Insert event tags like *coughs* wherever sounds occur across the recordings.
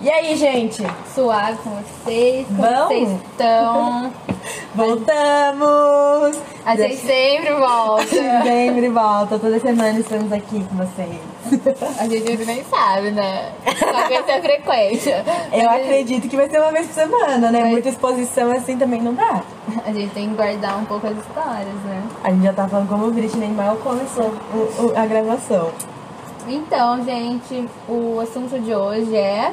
E aí, gente? Suave com vocês? Como Bom? vocês estão? *laughs* Voltamos! A gente sempre volta. *laughs* Sempre volta, toda semana estamos aqui com vocês. A gente nem sabe, né? Só vai ser frequência. Eu Mas acredito que vai ser uma vez por semana, né? Vai. Muita exposição assim também não dá. A gente tem que guardar um pouco as histórias, né? A gente já tá falando como o Britney mal começou a gravação. Então, gente, o assunto de hoje é.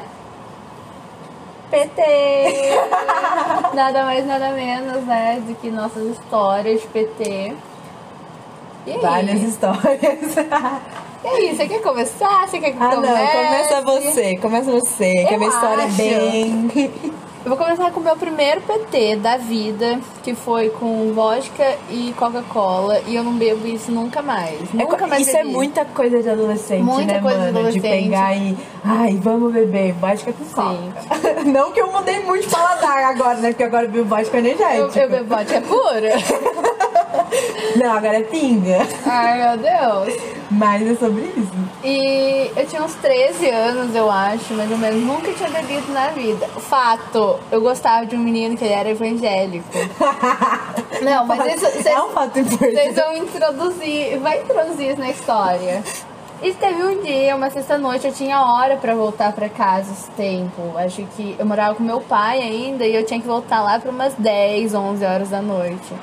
PT! *laughs* Nada mais, nada menos, né? Do que nossas histórias de PT. E aí? Várias histórias. E aí, você quer começar? Você quer que eu Ah, não, comece? começa você, começa você, que a Eu minha história acho. é bem. Eu vou começar com o meu primeiro PT da vida, que foi com vodka e Coca-Cola, e eu não bebo isso nunca mais. É Nunca mais isso é bebi. muita coisa de adolescente, Muita né, coisa de mano? De adolescente. pegar e. Ai, vamos beber vodka com Sim. coca. *laughs* Não que eu mudei muito de paladar agora, né? Porque agora eu bebo vodka Eu, energética. eu bebo vodka pura? *laughs* Não, agora é pinga. Ai, meu Deus. Mas é sobre isso. E eu tinha uns 13 anos, eu acho, mais ou menos. Nunca tinha bebido na vida. Fato, eu gostava de um menino que ele era evangélico. *laughs* Não, mas isso, vocês, é um fato vocês importante. vão introduzir, vai introduzir isso na história. E teve um dia, uma sexta-noite, eu tinha hora pra voltar pra casa esse tempo. Acho que eu morava com meu pai ainda e eu tinha que voltar lá pra umas 10, 11 horas da noite.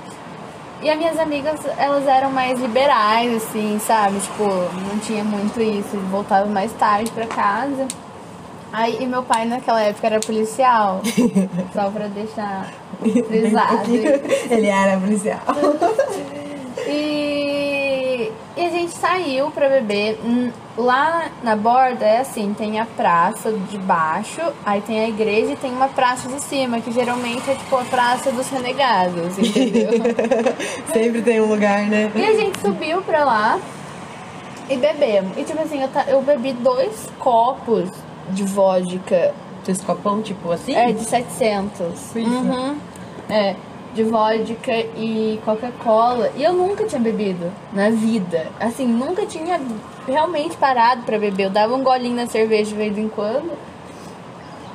E as minhas amigas, elas eram mais liberais, assim, sabe? Tipo, não tinha muito isso, voltava mais tarde pra casa. Aí, e meu pai naquela época era policial, *laughs* só pra deixar frisado. Ele era policial. *laughs* Gente saiu pra beber. Hum, Lá na borda é assim, tem a praça de baixo, aí tem a igreja e tem uma praça de cima, que geralmente é tipo a praça dos renegados, entendeu? *laughs* Sempre tem um lugar, né? e a gente subiu pra lá e bebemos. E tipo assim, eu, eu bebi dois copos de vodka Dois copão, tipo assim? É, de 700. Isso. Uhum. É, de vodka e Coca-Cola. E eu nunca tinha bebido na vida. Assim, nunca tinha realmente parado pra beber. Eu dava um golinho na cerveja de vez em quando.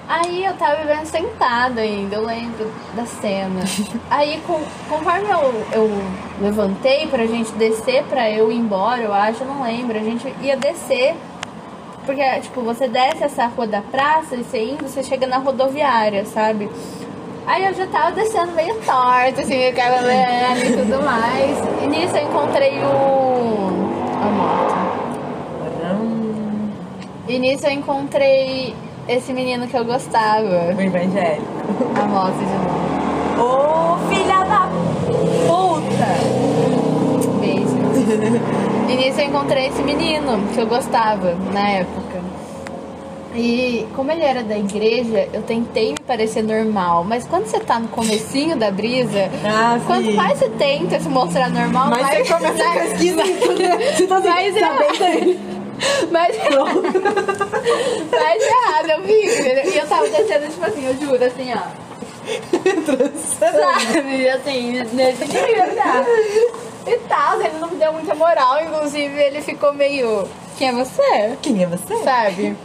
Aí eu tava bebendo sentada ainda, eu lembro da cena. *laughs* Aí, com, conforme eu, eu levantei pra gente descer pra eu ir embora, eu acho, eu não lembro, a gente ia descer. Porque, tipo, você desce essa rua da praça e você indo, você chega na rodoviária, sabe? Aí eu já tava descendo meio torta, assim, meio cavalando e tudo mais. E nisso eu encontrei o. a moto. E nisso eu encontrei esse menino que eu gostava. o evangélico. A moto de novo. Ô, filha da puta! Beijo. *laughs* E nisso eu encontrei esse menino que eu gostava na época. E como ele era da igreja, eu tentei me parecer normal. Mas quando você tá no comecinho da brisa, Ah, quanto mais você tenta se mostrar normal, Mas mais você começa a *laughs* mais- pesquisa Você tá assim, Mas tá bem é- mais, mais errado eu vi. E eu tava descendo, tipo assim, eu juro, assim, ó. Sabe, assim, nesse nível já. E tal, ele não me deu muita moral, inclusive ele ficou meio. Quem é você? Quem é você? Sabe?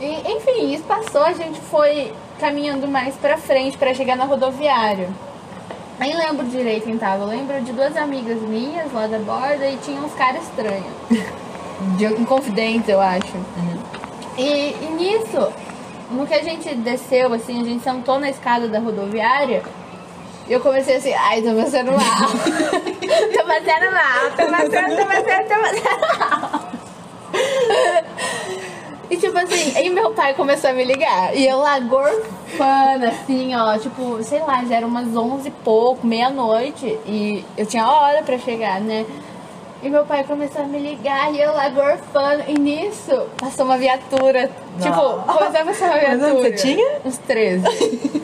E, enfim, isso passou, a gente foi caminhando mais pra frente pra chegar na rodoviária. Nem lembro direito quem tava, eu lembro de duas amigas minhas lá da borda e tinha uns caras estranhos. De, inconfidentes, eu acho. E, e nisso, no que a gente desceu, assim, a gente sentou na escada da rodoviária, e eu comecei assim, ai, tô passando mal. *laughs* tô passando mal, tô passando, tô passando, tô passando mal. E tipo assim, aí meu pai começou a me ligar. E eu lá gorfando, assim, ó, tipo, sei lá, já era umas onze e pouco, meia-noite. E eu tinha hora pra chegar, né? E meu pai começou a me ligar e eu lá gorfando. E nisso, passou uma viatura. Tipo, *laughs* começou a passar uma viatura. anos você tinha? Uns 13.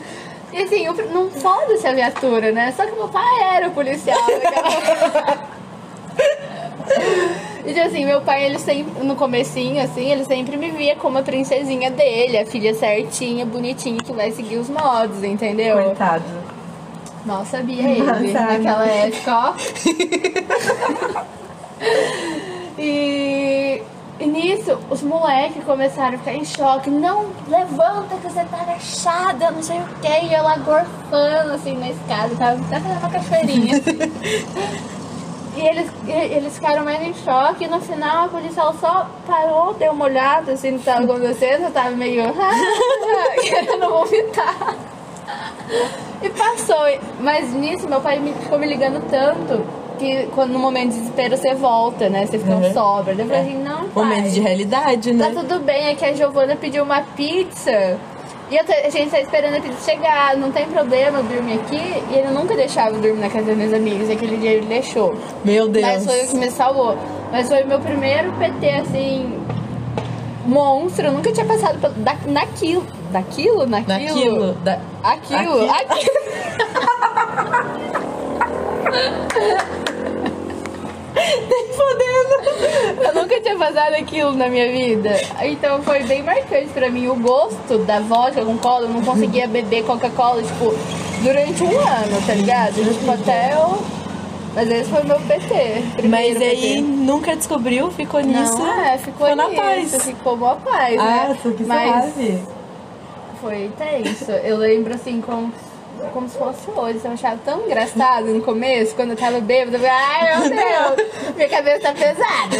E assim, eu, não foda-se a viatura, né? Só que meu pai era o policial. *laughs* E tipo assim, meu pai, ele sempre, no comecinho, assim, ele sempre me via como a princesinha dele, a filha certinha, bonitinha, que vai seguir os modos, entendeu? Coitado. Mal sabia ele, Sabe. naquela época, ó. *laughs* e, E nisso, os moleques começaram a ficar em choque. Não, levanta que você tá agachada, não sei o que. E eu lá gorfando, assim, na escada. Tava até uma cachoeirinha. *laughs* E eles, eles ficaram mais em choque. E no final, a policial só parou, deu uma olhada, assim, no que tava acontecendo. Eu tava meio... *laughs* querendo vomitar. E passou. Mas nisso, meu pai me, ficou me ligando tanto que quando no momento de desespero você volta, né? Você fica Uhum. sobra. Eu falei assim, não, pai. Momento de realidade, Tá né? tudo bem, é que a Giovana pediu uma pizza. E a gente tá esperando a pizza chegar, não tem problema eu dormir aqui. E ele nunca deixava eu dormir na casa dos meus amigos, e aquele dia ele deixou. Meu Deus. Mas foi o que me salvou. Mas foi o meu primeiro PT, assim, monstro. Eu nunca tinha passado pelo, da, naquilo. Daquilo? Naquilo? Naquilo. Da... Aquilo. Aqui- Aquilo. *laughs* *laughs* Fodendo. Eu nunca tinha passado aquilo na minha vida. Então foi bem marcante pra mim. O gosto da vodka com cola, eu não conseguia beber Coca-Cola, tipo, durante um ano, tá ligado? Tipo, até eu. Mas esse foi o meu PT. Mas aí PT. nunca descobriu, ficou nisso. Não, é, ficou, ficou na paz. Ficou boa paz, Ah, né? que Mas foi tenso. Eu lembro assim, como, como se fosse hoje. Eu achava tão engraçado no começo, quando eu tava bêbada. Eu falei, ai meu Deus, minha cabeça tá pesada.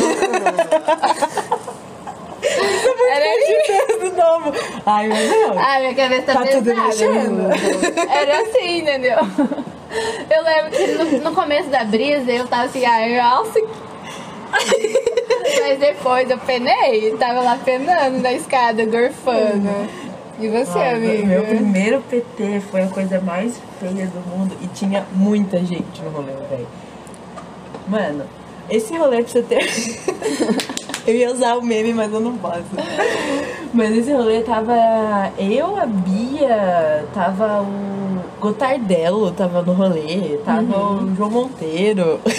Era de novo. Ai, meu Deus. Ai, minha cabeça tá, Tá tudo pesada. mexendo. Era assim, entendeu? Eu lembro que no, no começo da brisa eu tava assim, ai, nossa. Mas depois eu penei, tava lá penando na escada, gorfando. E você, Ai, amigo? Meu primeiro PT foi a coisa mais feia do mundo e tinha muita gente no rolê, velho. Mano, esse rolê pra você ter. *laughs* eu ia usar o meme, mas eu não posso. Mas esse rolê tava eu, a Bia, tava o Gotardello, tava no rolê, tava o João Monteiro. *laughs*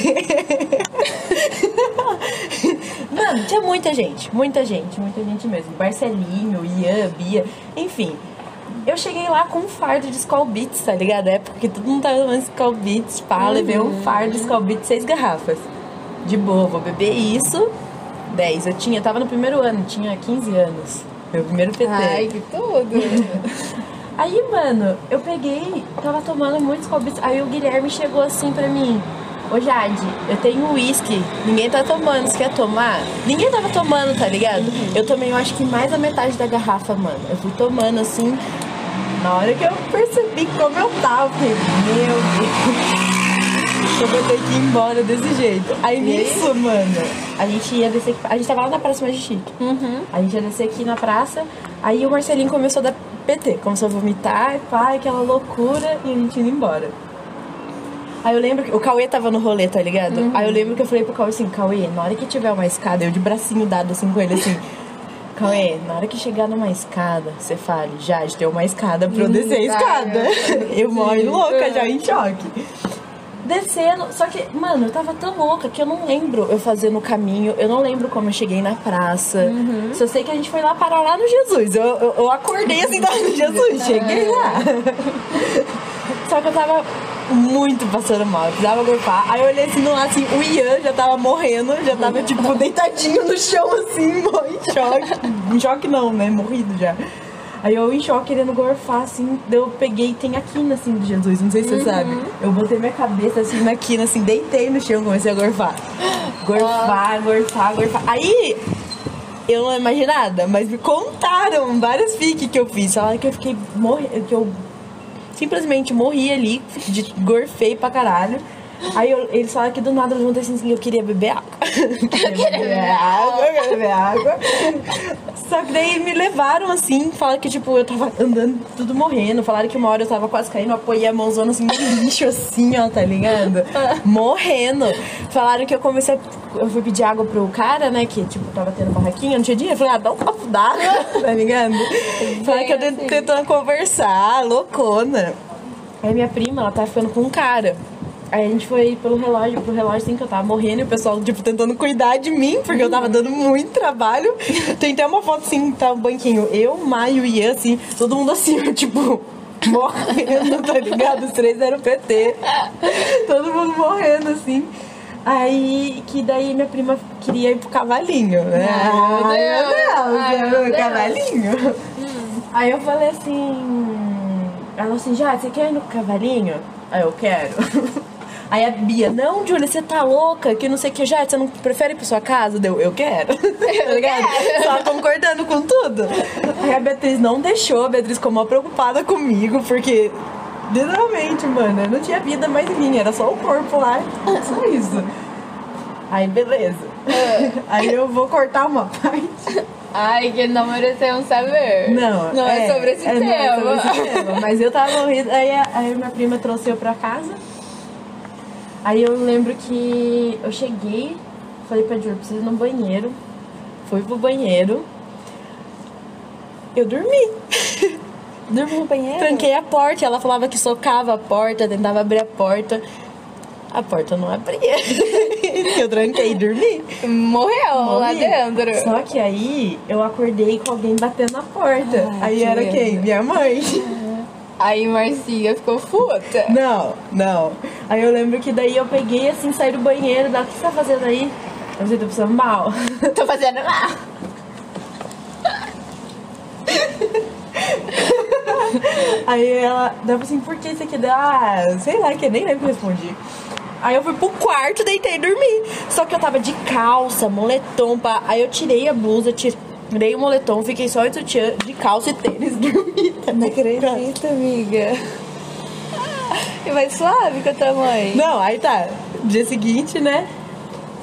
Mano, tinha muita gente, muita gente, muita gente mesmo. Marcelinho, Ian, Bia, enfim. Eu cheguei lá com um fardo de Skull Beats, tá ligado? É porque todo mundo tava tomando Skull Beats, pá, levei um fardo de Skull Beats, seis garrafas. De boa, vou beber isso. 10. Eu tinha, eu tava no primeiro ano, tinha 15 anos. Meu primeiro PT. Ai, que tudo. *laughs* Aí, mano, eu peguei, tava tomando muito Skull Beats. Aí o Guilherme chegou assim pra mim. Ô Jade, eu tenho uísque, ninguém tá tomando, você quer tomar? Ninguém tava tomando, tá ligado? Eu tomei, eu acho que mais da metade da garrafa, mano. Eu fui tomando assim. Na hora que eu percebi como eu tava, eu falei, meu Deus. Eu vou ter que ir embora desse jeito. Aí nisso, mano, a gente ia descer. A gente tava lá na Praça mais chique. A gente ia descer aqui na praça. Aí o Marcelinho começou a dar PT, começou a vomitar, pá, aquela loucura, e a gente indo embora. Aí eu lembro que o Cauê tava no rolê, tá ligado? Aí eu lembro que eu falei pro Cauê assim, Cauê, na hora que tiver uma escada, eu de bracinho dado assim com ele assim. Cauê, na hora que chegar numa escada, você fale, já, tem uma escada pra eu descer a escada. *laughs* Eu morro louca, já em choque. Descendo, só que, mano, eu tava tão louca que eu não lembro eu fazendo o caminho, eu não lembro como eu cheguei na praça. Uhum. Só sei que a gente foi lá parar lá no Jesus. Eu, eu, eu acordei assim, no Jesus, *laughs* cheguei lá. *laughs* Só que eu tava muito passando mal, eu precisava gorfar. Aí eu olhei assim no lado, assim, o Ian já tava morrendo, já tava, tipo, deitadinho no chão, assim, *laughs* em choque. Em choque não, né? Morrido já. Aí eu em choque querendo gorfar, assim, eu peguei, tem a quina, assim, do Jesus, não sei se você sabe. Eu botei minha cabeça, assim, na quina, assim, deitei no chão, comecei a gorfar. Gorfar, gorfar, gorfar. Aí, eu não imagino nada, mas me contaram várias fiques que eu fiz. Falaram que eu fiquei morrendo, que eu simplesmente morri ali, de, gorfei pra caralho. Aí eu- eles falaram que do nada eu levantei assim, eu queria beber água. *laughs* eu queria beber água, eu queria beber água. Só que daí me levaram assim, falaram que tipo, eu tava andando tudo morrendo. Falaram que uma hora eu tava quase caindo, eu apoiei a mãozona assim no lixo, assim, ó, tá ligado? Morrendo. Falaram que eu comecei a. Eu fui pedir água pro cara, né? Que tipo, tava tendo barraquinha, não tinha dinheiro. Eu falei, ah, dá um copo d'água, *laughs* tá ligado? Falaram que eu tentando conversar, loucona. Aí minha prima, ela tava ficando com um cara. Aí a gente foi pelo relógio, pro relógio assim que eu tava morrendo e o pessoal, tipo, tentando cuidar de mim, porque eu tava dando muito trabalho. Tem até uma foto assim, tá um banquinho. Eu, Maio e Ian, assim, todo mundo assim, tipo, morrendo, tá ligado? Os três eram PT. Todo mundo morrendo, assim. Aí, que daí minha prima queria ir pro cavalinho, né? Ai, meu Deus. Ai, meu o Deus. cavalinho. Aí eu falei assim. Ela falou assim, já, você quer ir no cavalinho? Aí eu quero. Aí a Bia, não, Júlia, você tá louca, que não sei o que, já, você não prefere ir pra sua casa? Deu, eu quero. *laughs* Tá ligado? Só concordando com tudo. Aí a Beatriz não deixou, a Beatriz ficou mal preocupada comigo, porque literalmente, mano, eu não tinha vida mais em mim, era só o corpo lá, só isso. Aí beleza. Aí eu vou cortar uma parte. Ai, que não merecemos saber. Não, Não é, sobre esse é, tema. Não é sobre esse tema. Mas eu tava morrendo. Aí, aí minha prima trouxe eu pra casa. Aí eu lembro que eu cheguei, falei pra Júlia, preciso ir no banheiro. Fui pro banheiro. Eu dormi. *laughs* Dormiu no banheiro? Tranquei a porta. Ela falava que socava a porta, tentava abrir a porta. A porta não abria. *laughs* eu tranquei e dormi. Morreu lá Morri. dentro. Só que aí eu acordei com alguém batendo na porta. Ai, aí era quem? Minha mãe. *laughs* Aí Marcia ficou puta. Não, não. Aí eu lembro que daí eu peguei assim, saí do banheiro, dela, o que você tá fazendo aí? Eu falei, tô precisando mal. Tô fazendo lá. Aí ela dava assim, por que quer dar? Ah, sei lá, que eu nem lembro que eu respondi. Aí eu fui pro quarto, deitei e dormi. Só que eu tava de calça, moletom, pá. Aí eu tirei a blusa, tirei o moletom, fiquei só de sutiã, de calça e tênis, *laughs* dormi. Não acredito, amiga. E vai suave com a tua mãe. Não, aí tá. Dia seguinte, né?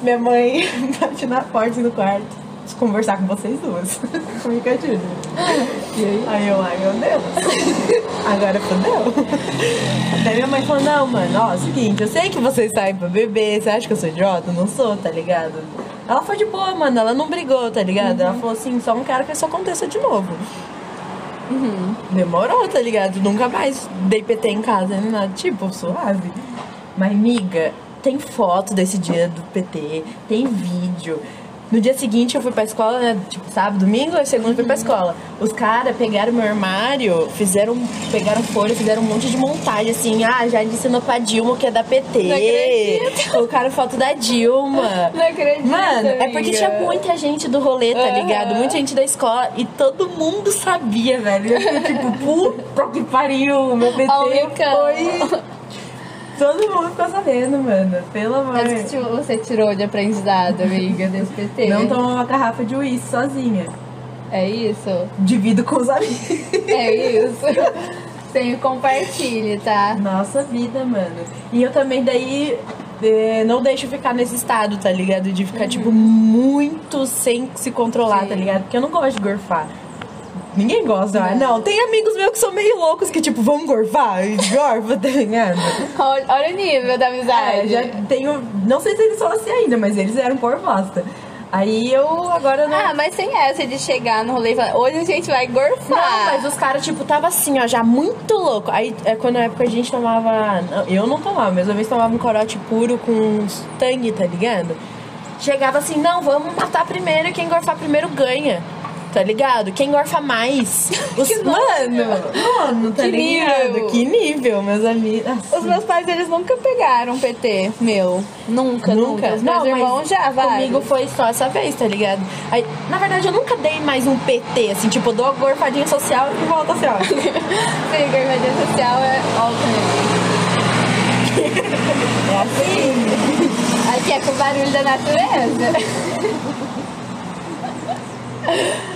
Minha mãe *laughs* bate na porta do quarto. Preciso conversar com vocês duas. Comigo com a Júlia. E aí? Aí eu, ai meu Deus. Agora fodeu. Daí minha mãe falou, não, mano, ó, seguinte, eu sei que vocês saem pra beber, você acha que eu sou idiota? Não sou, tá ligado? Ela foi de boa, mano, ela não brigou, tá ligado? Ela falou assim, só não quero que isso aconteça de novo. Demorou, tá ligado? Nunca mais dei PT em casa, nem nada. Tipo, suave. Mas, miga, tem foto desse dia do PT, tem vídeo. No dia seguinte eu fui pra escola, né? Tipo, sábado, domingo, e segunda eu fui pra escola. Os caras pegaram meu armário, fizeram, pegaram folha, fizeram um monte de montagem, assim, ah, já ensinou pra Dilma que é da PT. Colocaram foto da Dilma. *laughs* Não acredito. Mano, é porque amiga. tinha muita gente do rolê, tá ligado? Muita gente da escola e todo mundo sabia, velho. Eu fiquei tipo, puta que pariu, meu PT Almecão. foi. Todo mundo ficou sabendo, mano. Pelo amor Mas o que você tirou de aprendizado, amiga, desse PT? Não tomar uma garrafa de uísque sozinha. É isso? Divido com os amigos. É isso. Sempre compartilhe, tá? Nossa vida, mano. E eu também daí eh, não deixo ficar nesse estado, tá ligado? De ficar, tipo, muito sem se controlar, Sim. tá ligado? Porque eu não gosto de gorfar. Ninguém gosta, ah, não. Tem amigos meus que são meio loucos que, tipo, vão gorfar e gorfa, tá ligado? Olha, olha o nível da É, amizade. já tenho. Não sei se eles são assim ainda, mas eles eram por bosta. Aí eu agora não. Ah, mas sem essa de chegar no rolê e falar, hoje a gente vai Não, gorfar. mas os caras, tipo, tava assim, ó, já muito louco. Aí, é, quando na época a gente tomava. não, Eu não tomava, mas uma vez tomava um corote puro com tangue, tá ligado? Chegava assim, não, vamos matar primeiro e quem gorfar primeiro ganha. Tá ligado? Quem gorfa mais. Os, Que mano, mano, tá Que ligado? nível. Que nível, meus amigos. Nossa. Os meus pais, eles nunca pegaram PT, meu. Nunca, nunca. Os meus Não, irmãos já, vai. Comigo foi só essa vez, tá ligado? Aí, na verdade, eu nunca dei mais um PT, assim, tipo, eu dou uma gorfadinha social e volta assim, ó. *laughs* Sim, gorfadinha social é altamente. É assim. Aqui é com o barulho da natureza. *laughs*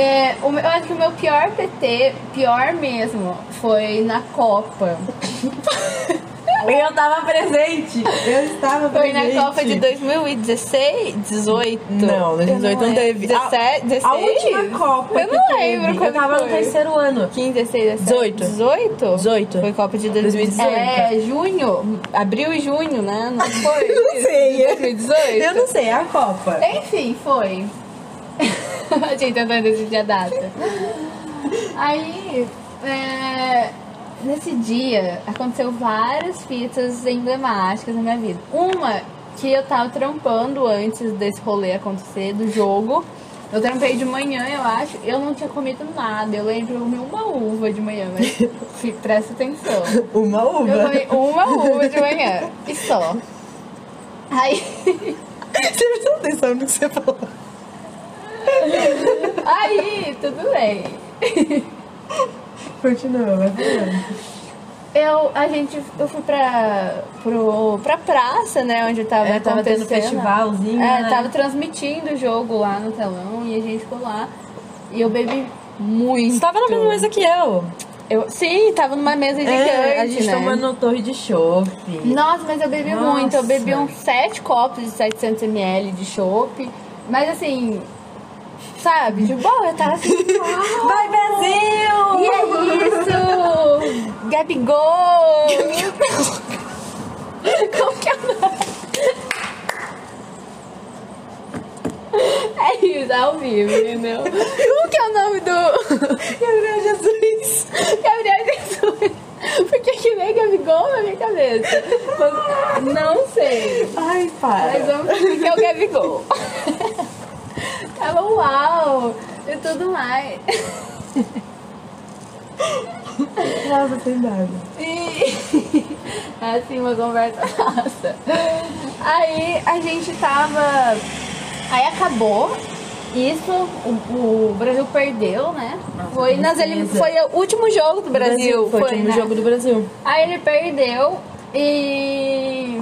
É, o eu acho que o meu pior PT, pior mesmo, foi na Copa. *laughs* Eu tava presente. Eu estava Foi presente. na Copa de 2016, 18. Não, 2018 não lembro. teve. 17, 16? A última Copa Eu não teve, lembro quando Eu tava foi. no terceiro ano. 15, 16, 17. 18. 18? 18. Foi Copa de 2018. É, junho. Abril e junho, né? Não *laughs* foi? Não sei. 2018? Eu não sei, é a Copa. Enfim, foi. *laughs* a gente tentando decidir a data. Aí, é, nesse dia, aconteceu várias fitas emblemáticas na minha vida. Uma que eu tava trampando antes desse rolê acontecer, do jogo. Eu trampei de manhã, eu acho. Eu não tinha comido nada. Eu lembro eu comi uma uva de manhã, mas *laughs* presta atenção. Uma Eu uva. comi uma uva de manhã. E só. Aí, *laughs* Você prestou atenção no que você falou? Aí, tudo bem. Continua, vai falando. Eu, a gente, eu fui pra, pro, pra praça, né, onde tava É, tava tendo festivalzinho, É, né? tava transmitindo o jogo lá no telão e a gente ficou lá. E eu bebi muito. Você tava na mesma mesa que eu. Eu, sim, tava numa mesa gigante, É, a gente né? tomando torre de chopp. Nossa, mas eu bebi Nossa. muito. Eu bebi uns 7 copos de 700ml de chopp. Mas assim, sabe? Tipo, bom, eu tava assim, uau, *laughs* Vai, Brasil! e é isso? Gabigol! *laughs* Como que é o nome? *laughs* É isso, ao vivo, entendeu? Como que é o nome do Gabriel Jesus! Gabriel Jesus? Porque que vem Gabigol na minha cabeça? Mas Não sei. Ai, Mas para. vamos fingir que é o Gabigol. Tava uau! E tudo mais. Nossa, sem nada. E é assim, uma conversa nossa. Aí a gente tava. Aí acabou. Isso, o, o Brasil perdeu, né? Nossa, foi, nas tristeza. foi o último jogo do Brasil. Foi, foi né? no jogo do Brasil. Aí ele perdeu e.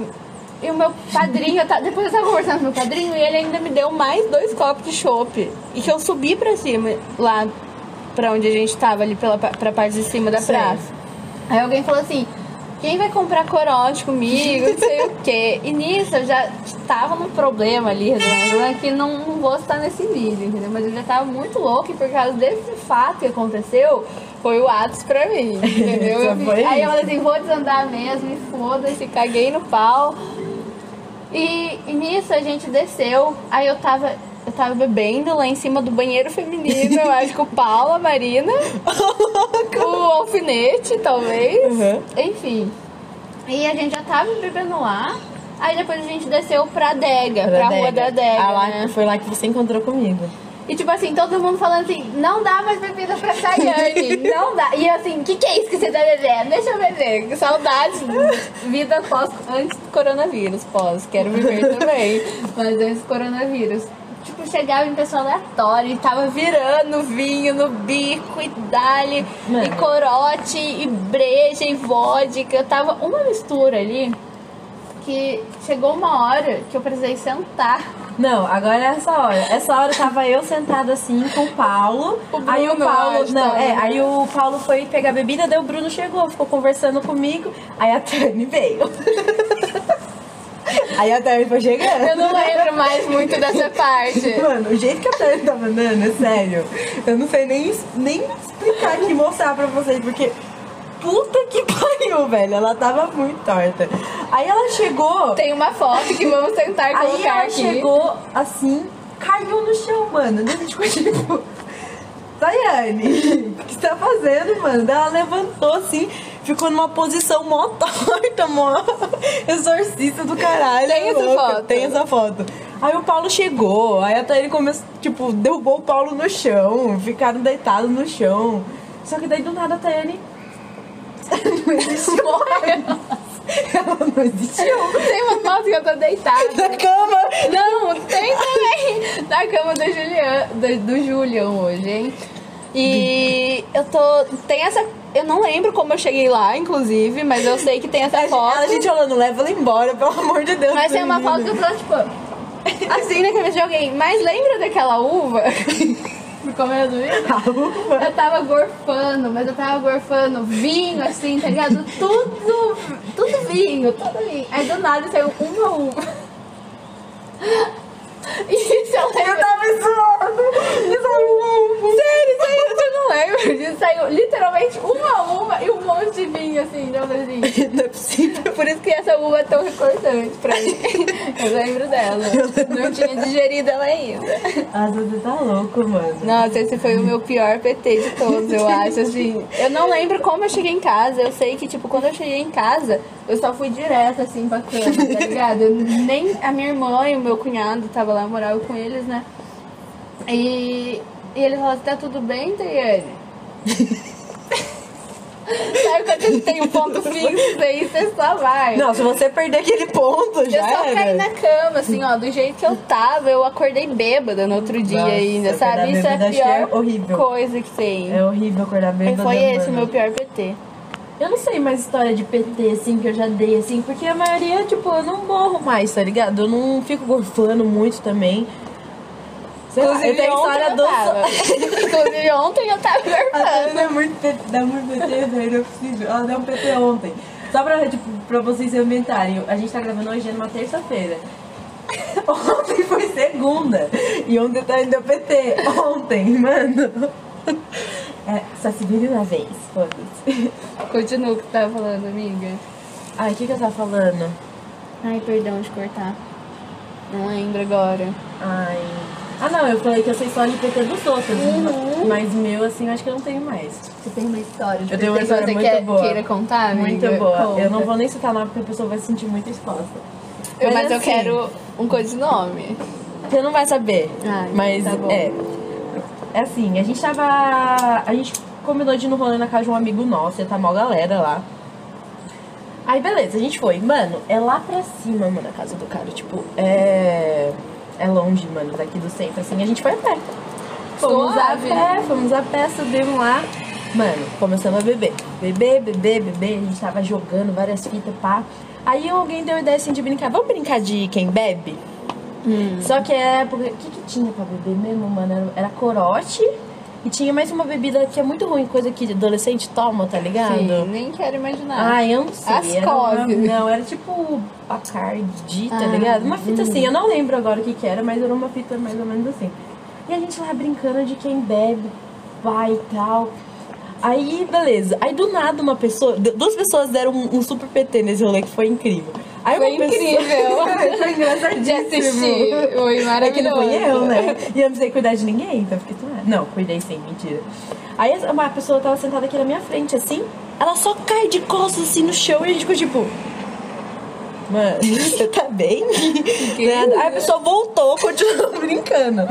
E o meu padrinho, eu ta- depois eu tava conversando com meu padrinho e ele ainda me deu mais dois copos de chopp. E que eu subi pra cima, lá pra onde a gente tava, ali pela, pra parte de cima da Sei. praça. Aí alguém falou assim: quem vai comprar corote comigo? Não sei o quê. E nisso eu já tava num problema ali, resolvendo, né, que não, não vou estar nesse vídeo, entendeu? Mas eu já tava muito louca e por causa desse fato que aconteceu, foi o Atos pra mim, entendeu? *laughs* Eu aí eu falei assim, vou desandar mesmo, e foda-se, caguei no pau. E, e nisso a gente desceu, aí eu tava, eu tava bebendo lá em cima do banheiro feminino, eu acho que o Paulo, a Marina, o alfinete, talvez. Uhum. Enfim. E a gente já tava bebendo lá. Aí depois a gente desceu pra adega, pra, rua da adega. Ah, lá, né? Foi lá que você encontrou comigo. E tipo assim, todo mundo falando assim, não dá mais bebida pra Tayane, não dá. E eu assim, o que, que é isso que você tá bebendo? Deixa eu beber. Saudades, vida pós, antes do coronavírus, pós, quero viver também. Mas antes do coronavírus. Tipo, chegava em pessoa aleatória e tava virando vinho no bico e dali, e corote, e breja, e vodka. Tava uma mistura ali que chegou uma hora que eu precisei sentar. Não, agora é essa hora. Essa hora tava eu sentada assim com o Paulo. O Bruno, aí o Paulo. acho, Não, é, aí o Paulo foi pegar bebida, daí o Bruno chegou, ficou conversando comigo. Aí a Tani veio. *laughs* aí a Tani foi chegando. Eu não lembro mais muito dessa parte. Mano, o jeito que a Tani tava andando, é sério. Eu não sei nem, nem explicar aqui, mostrar pra vocês, porque. Puta que *laughs* pariu, velho. Ela tava muito torta. Aí ela chegou. Tem uma foto que vamos tentar Aí colocar ela aqui. chegou assim, caiu no chão, mano. Daí a gente ficou tipo. Daiane, *laughs* o que você tá fazendo, mano? Daí ela levantou assim, ficou numa posição mó *laughs* torta, mó exorcista do caralho. Tem essa louca. foto? Tem essa foto. Aí o Paulo chegou, aí até ele começou, tipo, derrubou o Paulo no chão, ficaram deitados no chão. Só que daí do nada a Tayane não existiu. Ela não existiu. Tem uma foto que eu tô deitada. Na cama. Não, tem também. Na cama do Julian, do, do Julian hoje, hein? E eu tô. Tem essa. Eu não lembro como eu cheguei lá, inclusive, mas eu sei que tem essa foto. a gente falando, leva ela embora, pelo amor de Deus. Mas tem uma foto que eu tô, tipo, assim na cabeça de alguém. Mas lembra daquela uva? *laughs* Comendo isso? *laughs* Eu tava gorfando, mas eu tava gorfando vinho, assim, tá ligado? Tudo, tudo vinho, tudo vinho. Aí do nada saiu uma uva. *laughs* Isso eu Eu tava suando. Eu tava Sério, saiu, você não lembra disso? Saiu literalmente uma uva e um monte de vinho, assim, eu falei assim. Não é possível. Por isso que essa uva é tão importante pra mim. Eu lembro dela. Não tinha digerido ela ainda. Nossa, você tá louco, mano. Nossa, esse foi o meu pior PT de todos, eu acho, assim. Eu não lembro como eu cheguei em casa. Eu sei que, tipo, quando eu cheguei em casa, eu só fui direto, assim, pra cama, tá ligado? Eu nem a minha irmã e o meu cunhado tava lá, eu morava com eles, né? E, e ele falou assim, tá tudo bem, Tayane? *laughs* Sabe quando você tem um ponto fixo aí, você só vai. Não, se você perder aquele ponto, Eu já só era. caí na cama, assim, ó, do jeito que eu tava, eu acordei bêbada no outro dia Nossa, ainda, sabe? Isso é a acho que é pior coisa que tem. É horrível acordar E bêbada. foi esse o mano. meu pior PT. Eu não sei mais história de PT, assim, que eu já dei, assim, porque a maioria, tipo, eu não morro mais, tá ligado? Eu não fico gorfando muito também. Sei lá, eu tenho ontem história eu do... tava. *laughs* Inclusive ontem eu tava A Tânia gorfando. é muito PT, dá muito PT, velho, eu preciso. Ela deu um PT ontem. Só pra, tipo, pra vocês se ambientarem, a gente tá gravando hoje numa terça-feira. *laughs* Ontem foi segunda. E ontem tá indo PT. Ontem, mano. É, só se vive uma vez, foda-se. Continua o que tu tava falando, amiga. Ai, o que que eu tava falando? Ai, perdão de cortar. Não lembro agora. Ai. Ah, não, eu falei que eu sei só de PT dos outros. Uhum. Mas meu, assim, eu acho que eu não tenho mais. Você tem uma história de Eu tenho uma história que você muito quer, boa. queira contar, amiga? Muito boa. Conta. Eu não vou nem citar nome porque a pessoa vai se sentir muito exposta. Eu- Mas, eu assim, quero um codinome. Você não vai saber. Ai, mas tá bom. é. É assim, a gente tava. A gente combinou de ir no rolê na casa de um amigo nosso, ia tá mal galera lá. Aí beleza, a gente foi. Mano, é lá pra cima, mano, a casa do cara. Tipo, é. É longe, mano, daqui do centro, assim, a gente foi a pé. Fomos Suave. a pé, fomos a pé, subimos lá. Mano, começamos a beber. Beber, beber, beber. A gente tava jogando várias fitas, pá. Aí alguém deu a ideia assim de brincar. Vamos brincar de quem bebe? Só que é. porque- O que, que tinha pra beber mesmo, mano? Era, era corote e tinha mais uma bebida que é muito ruim, coisa que adolescente toma, tá ligado? Sim, nem quero imaginar. Ai, eu não sei. Ascov. Não, era tipo Bacardi, tá Ah, ligado? Uma fita assim, eu não lembro agora o que que era, mas era uma fita mais ou menos assim. E a gente lá brincando de quem bebe, vai e tal. Aí, beleza. Aí do nada uma pessoa, duas pessoas deram um, um super PT nesse rolê que foi incrível. Aí Foi uma pessoa- incrível. *laughs* foi engraçadíssimo. De assistir. Foi É que não maravilhoso. fui eu, né? E eu não precisei cuidar de ninguém, então fiquei tudo Não, cuidei sim, mentira. Aí uma pessoa tava sentada aqui na minha frente, assim, ela só cai de costas assim no chão e a gente ficou tipo. Mano, *laughs* você tá bem? Né? Aí a pessoa voltou, continuou *laughs* brincando.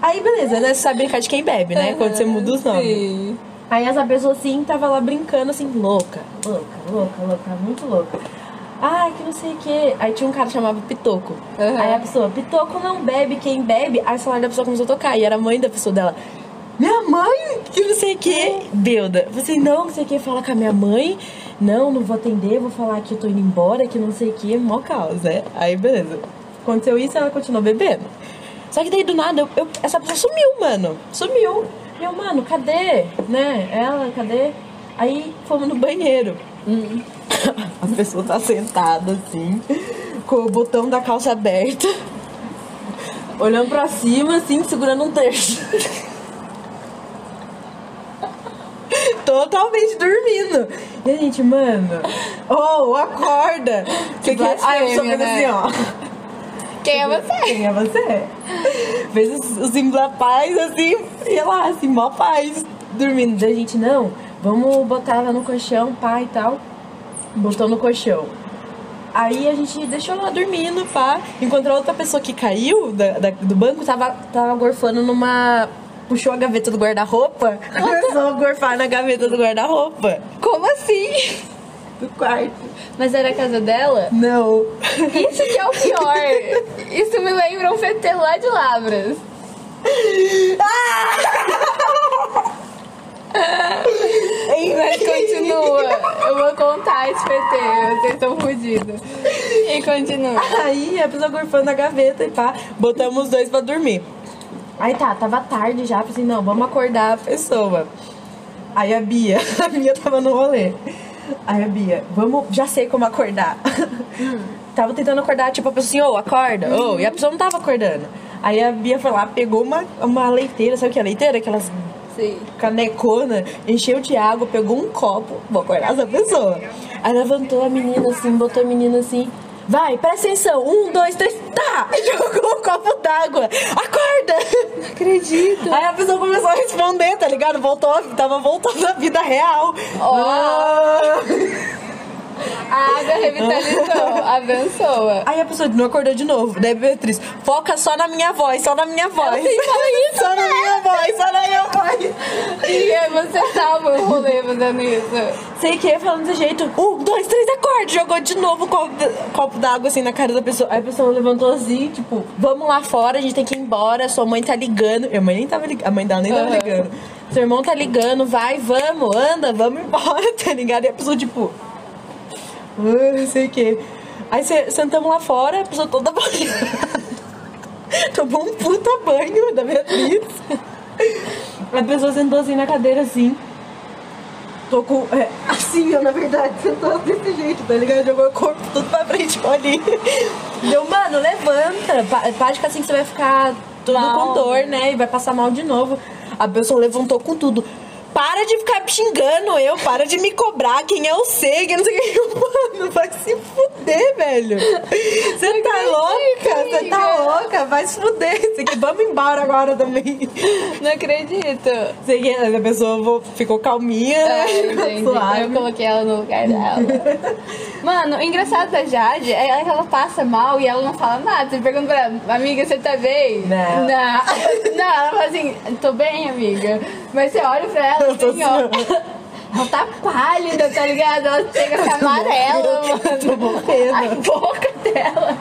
Aí beleza, né? Você sabe brincar de quem bebe, né? Quando você muda os nomes. Sim. Aí essa pessoa assim tava lá brincando assim, louca, louca, louca, louca, muito louca. Ai, que não sei o que. Aí tinha um cara que chamava Pitoco. Uhum. Aí a pessoa, Pitoco não bebe, quem bebe. Aí o celular da pessoa começou a tocar. E era a mãe da pessoa dela. Minha mãe, que não sei o que. Belda. Você não, não sei o que, fala com a minha mãe. Não, não vou atender, vou falar que eu tô indo embora, que não sei o que. Mó caos, né? Aí beleza. Aconteceu isso ela continuou bebendo. Só que daí do nada, eu, eu- essa pessoa sumiu, mano. Sumiu. E eu, mano, cadê? Né? Ela, cadê? Aí fomos no banheiro. *coughs* A pessoa tá sentada assim, com o botão da calça aberta, olhando pra cima, assim, segurando um terço. *laughs* Totalmente dormindo. E a gente, mano, oh, acorda. Que Aí a pessoa blasfêmia, fez né? assim, ó. Quem é você? Quem é você? Fez os, da paz, assim, e lá, assim, mó paz, dormindo. Daí a gente, não, vamos botar ela no colchão, pá e tal. Botou no colchão. Aí a gente deixou ela dormindo, pá. A outra pessoa que caiu da, da- do banco tava, tava gorfando numa. Puxou a gaveta do guarda-roupa, começou a gorfar na gaveta do guarda-roupa Como assim? do quarto. Mas era a casa dela? Não. Isso que é o pior. Isso me lembra um PT lá de Lavras. Mas continua. Eu vou contar esse PT. Vocês estão fodidos. E continua. Aí a pessoa gorfando a gaveta e pá, botamos os dois pra dormir. Aí tá, tava tarde já, falei assim, não, vamos acordar a pessoa. Aí a Bia, *laughs* a Bia tava no rolê. Aí a Bia, vamos, já sei como acordar. tava tentando acordar, tipo, a pessoa assim, ô, acorda, ô, e a pessoa não tava acordando. Aí a Bia foi lá, pegou uma, uma leiteira, sabe o que é leiteira? Aquelas Sim. canecona, encheu de água, pegou um copo, vou acordar essa pessoa. Aí levantou a menina assim, botou a menina assim, vai, presta atenção, um, dois, três, tá! *laughs* Jogou um copo d'água, acorda! Não acredito. Aí a pessoa começou a responder, tá ligado? Voltou, tava voltando à vida real. Ó. Ah. A água revitalizou, abençoa. Aí a pessoa não acordou de novo. Daí Beatriz, foca só na minha voz, só na minha voz. fala *laughs* isso, Só na minha voz, só na minha voz. E aí você salva o rolê fazendo isso. Sei que falando desse jeito. Um, dois, três, acorde. Jogou de novo o copo, copo d'água assim na cara da pessoa. Aí a pessoa levantou assim, tipo, vamos lá fora, a gente tem que ir embora. Sua mãe tá ligando. Minha mãe nem tava ligando. A mãe dela nem tava ligando. Seu irmão tá ligando, vai, vamos, anda, vamos embora, *laughs* tá ligado? E a pessoa, tipo. "Ah, Não sei o que. Aí cê- sentamos lá fora, a pessoa toda *laughs* banhada. Tomou um puta banho da Beatriz. A pessoa sentou assim na cadeira assim. Tô com. É, assim, ó, na verdade, sentou desse jeito, tá ligado? Jogou o corpo tudo pra frente ali. Deu, mano, levanta. Pa- Para de ficar assim que você vai ficar tudo Mal. com dor, né? E vai passar mal de novo. A pessoa levantou com tudo. Para de ficar xingando eu, para de me cobrar quem é o C, que não sei o que. *laughs* Mano, vai se fuder, velho. Você tá louca? Você tá louca? Vai se fuder. Que vamos embora agora também. Não acredito. Sei que a pessoa ficou calminha, né? É, *laughs* suave. Eu coloquei ela no lugar dela. Mano, o engraçado da Jade é que ela passa mal e ela não fala nada. Você pergunta pra ela, amiga, você tá bem? Não. Não, *laughs* Não, ela fala assim, tô bem, amiga. Mas você olha pra ela Eu tô assim, ó. Ela tá pálida, tá ligado? Ela chega a ficar amarela, mano. A boca dela.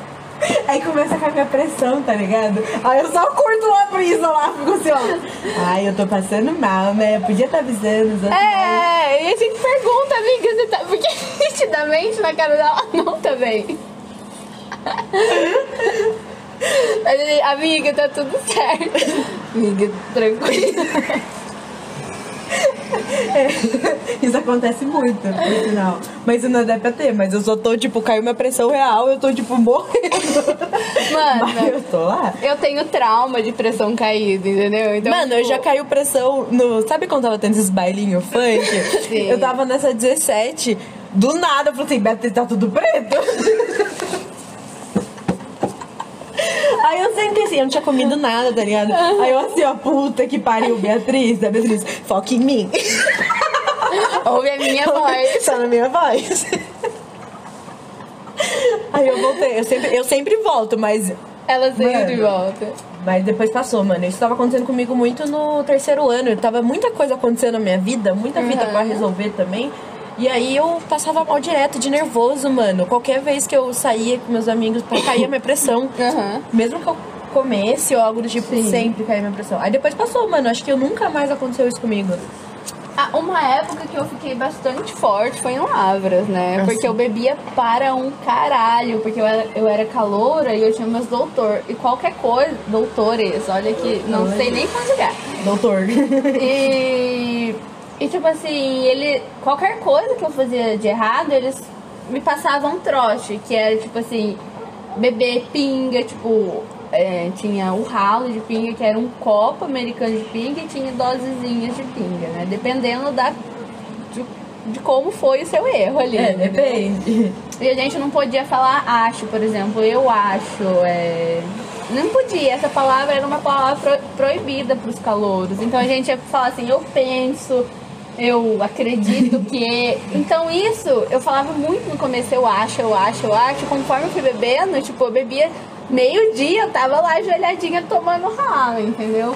Aí começa a cair minha pressão, tá ligado? Aí eu só curto uma brisa lá, fico assim, ó. Ai, eu tô passando mal, né? Eu podia estar avisando. os outros. É, e a gente pergunta, amiga, você tá. Porque *laughs* nitidamente na cara dela ela não tá bem. *laughs* Mas amiga, tá tudo certo. Amiga, tranquila. *laughs* *laughs* Isso acontece muito, por sinal. Mas não é pra ter, mas eu só tô, tipo, caiu minha pressão real, eu tô, tipo, morrendo. *laughs* Mas Mano, eu tô lá. eu tenho trauma de pressão caída, entendeu? Então, Mano, eu tipo, já caiu pressão no. Sabe quando tava tendo esses bailinhos funk? *laughs* Sim. Eu tava nessa 17, do nada, eu falei assim, Beatriz, tá tudo preto? Aí eu sentei assim, eu não tinha comido nada, tá ligado? Aí eu assim, ó, puta que pariu, Beatriz, a Beatriz, foca em mim. Ouve a minha voz. *laughs* Só na minha voz. Aí eu voltei, eu sempre, eu sempre volto, mas Ela sempre Mano. volta. Mas depois passou, mano. Isso tava acontecendo comigo muito no terceiro ano. Tava muita coisa acontecendo na minha vida, muita vida Uhum. pra resolver também. E aí eu passava mal direto, de nervoso, mano. Qualquer vez que eu saía com meus amigos, pra cair a minha pressão. *coughs* Aham. Mesmo que eu comesse ou algo do tipo, Sim. sempre caía minha pressão. Aí depois passou, mano. Acho que eu nunca mais aconteceu isso comigo. Ah, uma época que eu fiquei bastante forte foi em Lavras, né? Porque eu bebia para um caralho, porque eu era, eu era caloura e eu tinha meus doutor. E qualquer coisa, doutores, olha que não sei nem conjugar. Doutor. E, *laughs* e tipo assim, ele. Qualquer coisa que eu fazia de errado, eles me passavam trote, que era tipo assim, beber pinga, tipo. é, tinha o ralo de pinga, que era um copo americano de pinga e tinha dosezinhas de pinga, né? Dependendo da, de, de como foi o seu erro ali. é, entendeu? depende. E a gente não podia falar acho, por exemplo, eu acho, é... Não podia, essa palavra era uma palavra pro- proibida para os calouros. Então a gente ia falar assim, eu penso, eu acredito que. Então isso eu falava muito no começo, eu acho, eu acho, eu acho. Conforme eu fui bebendo, tipo, eu bebia meio-dia, eu tava lá ajoelhadinha tomando ralo, entendeu?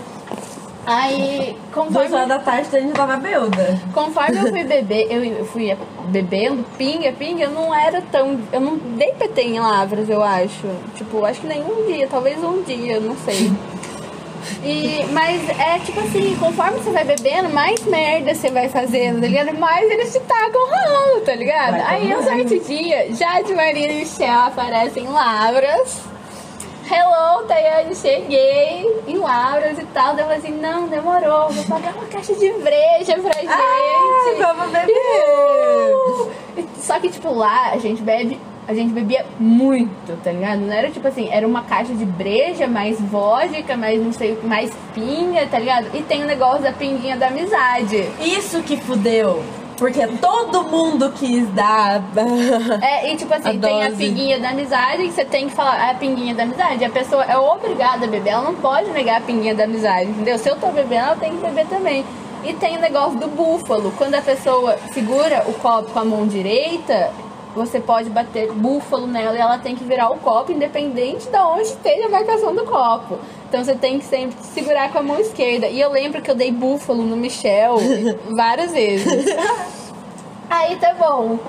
Aí, Duas conforme. horas da tarde a gente tava beuda. Conforme eu fui *laughs* beber, eu eu fui bebendo pinga, pinga, eu não era tão. Eu não dei PT em Lavras, eu acho. Tipo, acho que nenhum dia, talvez um dia, não sei. E, mas é tipo assim, conforme você vai bebendo, mais merda você vai fazendo, tá ligado? Mais eles te tacam ralo, tá ligado? Vai Aí um certo dia, Jade Maria e Michel aparecem em Lavras. Hello, Tayane, cheguei em Lavras e tal. Daí eu falei assim, não, demorou, vou pagar uma caixa de breja pra gente. Ah, vamos beber. Uhul! Só que, tipo, lá a gente bebe, a gente bebia muito, tá ligado? Não era tipo assim, era uma caixa de breja, mais vodka, mais não sei mais pinga, tá ligado? E tem o negócio da pinguinha da amizade. Isso que fudeu. Porque todo mundo quis dar. É, e tipo assim, *laughs* A tem a dose. pinguinha da amizade que você tem que falar, "Ah, a pinguinha da amizade. A pessoa é obrigada a beber, ela não pode negar a pinguinha da amizade, entendeu? Se eu tô bebendo, ela tem que beber também. E tem o negócio do búfalo. Quando a pessoa segura o copo com a mão direita, você pode bater búfalo nela e ela tem que virar o copo, independente de onde esteja a marcação do copo. Então você tem que sempre segurar com a mão esquerda. E eu lembro que eu dei búfalo no Michel *laughs* várias vezes. Aí tá bom.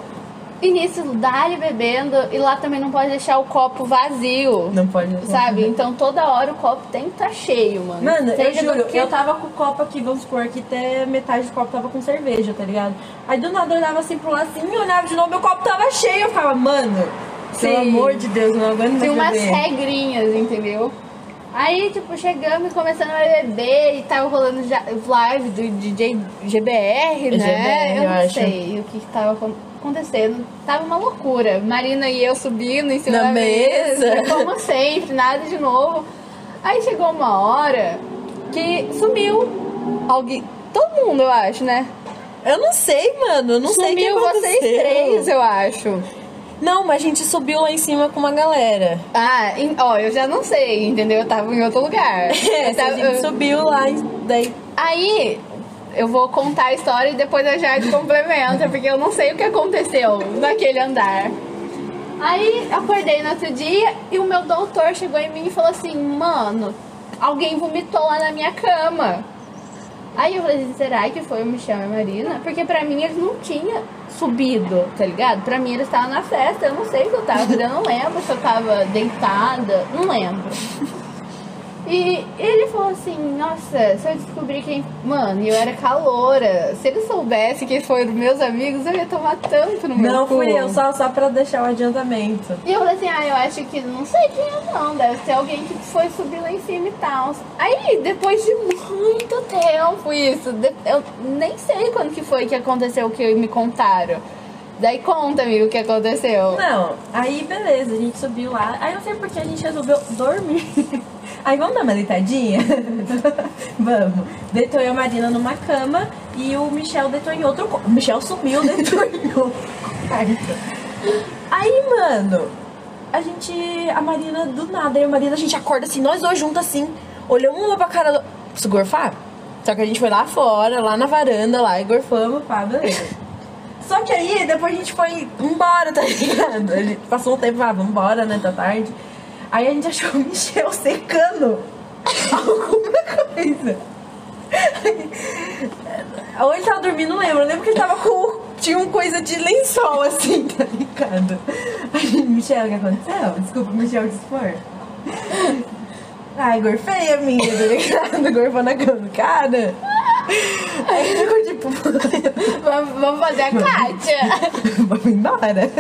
Início dali bebendo e lá também não pode deixar o copo vazio. Não pode. Sabe? Então toda hora o copo tem que estar cheio, mano. Mano, eu Seja do juro, que- eu tava com o copo aqui, vamos supor que até metade do copo tava com cerveja, tá ligado? Aí do nada eu olhava assim pro lado assim, eu olhava de novo, meu copo tava cheio. Eu ficava, mano, pelo Sim. amor de Deus, eu não aguento Tem umas beber. regrinhas, entendeu? Aí, tipo, chegamos e começando a beber e tava rolando live do DJ GBR, né? GBR, eu eu não acho. sei o que, que tava acon- acontecendo. Tava uma loucura. Marina e eu subindo em cima Na da mesa. mesa. como sempre, nada de novo. Aí chegou uma hora que sumiu alguém. Todo mundo, eu acho, né? Eu não sei, mano, eu não sei o que Sumiu vocês três, eu acho. Não, mas a gente subiu lá em cima com uma galera. Ah, em- ó, eu já não sei, entendeu? Eu tava em outro lugar. *laughs* É, Eu tava- a gente subiu lá daí... Aí eu vou contar a história e depois a Jade complementa, porque eu não sei o que aconteceu naquele andar. Aí acordei no outro dia e o meu doutor chegou em mim e falou assim: Mano, alguém vomitou lá na minha cama. Aí eu falei será que foi o Michel e a Marina? Porque pra mim eles não tinham subido, tá ligado? Pra mim eles estavam na festa, eu não sei o que eu tava eu não lembro se eu tava deitada, não lembro. E ele falou assim, nossa, se eu descobrir quem. Mano, e eu era caloura. Se ele soubesse quem foram meus amigos, eu ia tomar tanto no meu Não cu. fui eu, só, só pra deixar o adiantamento. E eu falei assim, ah, eu acho que não sei quem é não, deve ser alguém que foi subir lá em cima e tal. Aí, depois de muito tempo isso, eu nem sei quando que foi que aconteceu o que me contaram. Daí conta, amigo, o que aconteceu. Não, aí beleza, a gente subiu lá. Aí não sei porque a gente resolveu dormir. *laughs* Aí vamos dar uma deitadinha? *laughs* vamos. Deitou eu e a Marina numa cama e o Michel deitou em outro quarto. O Michel sumiu, *laughs* deitou em outro quarto. Aí, mano, a gente. A Marina do nada, aí a Marina, a gente acorda assim, nós dois juntos assim, olhamos uma pra cara do. Preciso gorfar? Só que a gente foi lá fora, lá na varanda, lá, e gorfamos, pá, beleza. Só que aí, depois a gente foi embora, tá ligado? A gente passou um tempo, ah, vamos embora, né, tá tarde. Aí a gente achou o Michel secando alguma coisa. Ou ele tava dormindo, não lembro. Eu lembro que ele tava com. Tinha uma coisa de lençol assim, tá ligado? Aí, Michel, o que aconteceu? Desculpa, Michel, dispor. Ai, gorfei a minha, tá ligado? Na do cara. Aí ficou tipo. *laughs* Vamos, fazer a Kátia. *laughs* Vamos embora.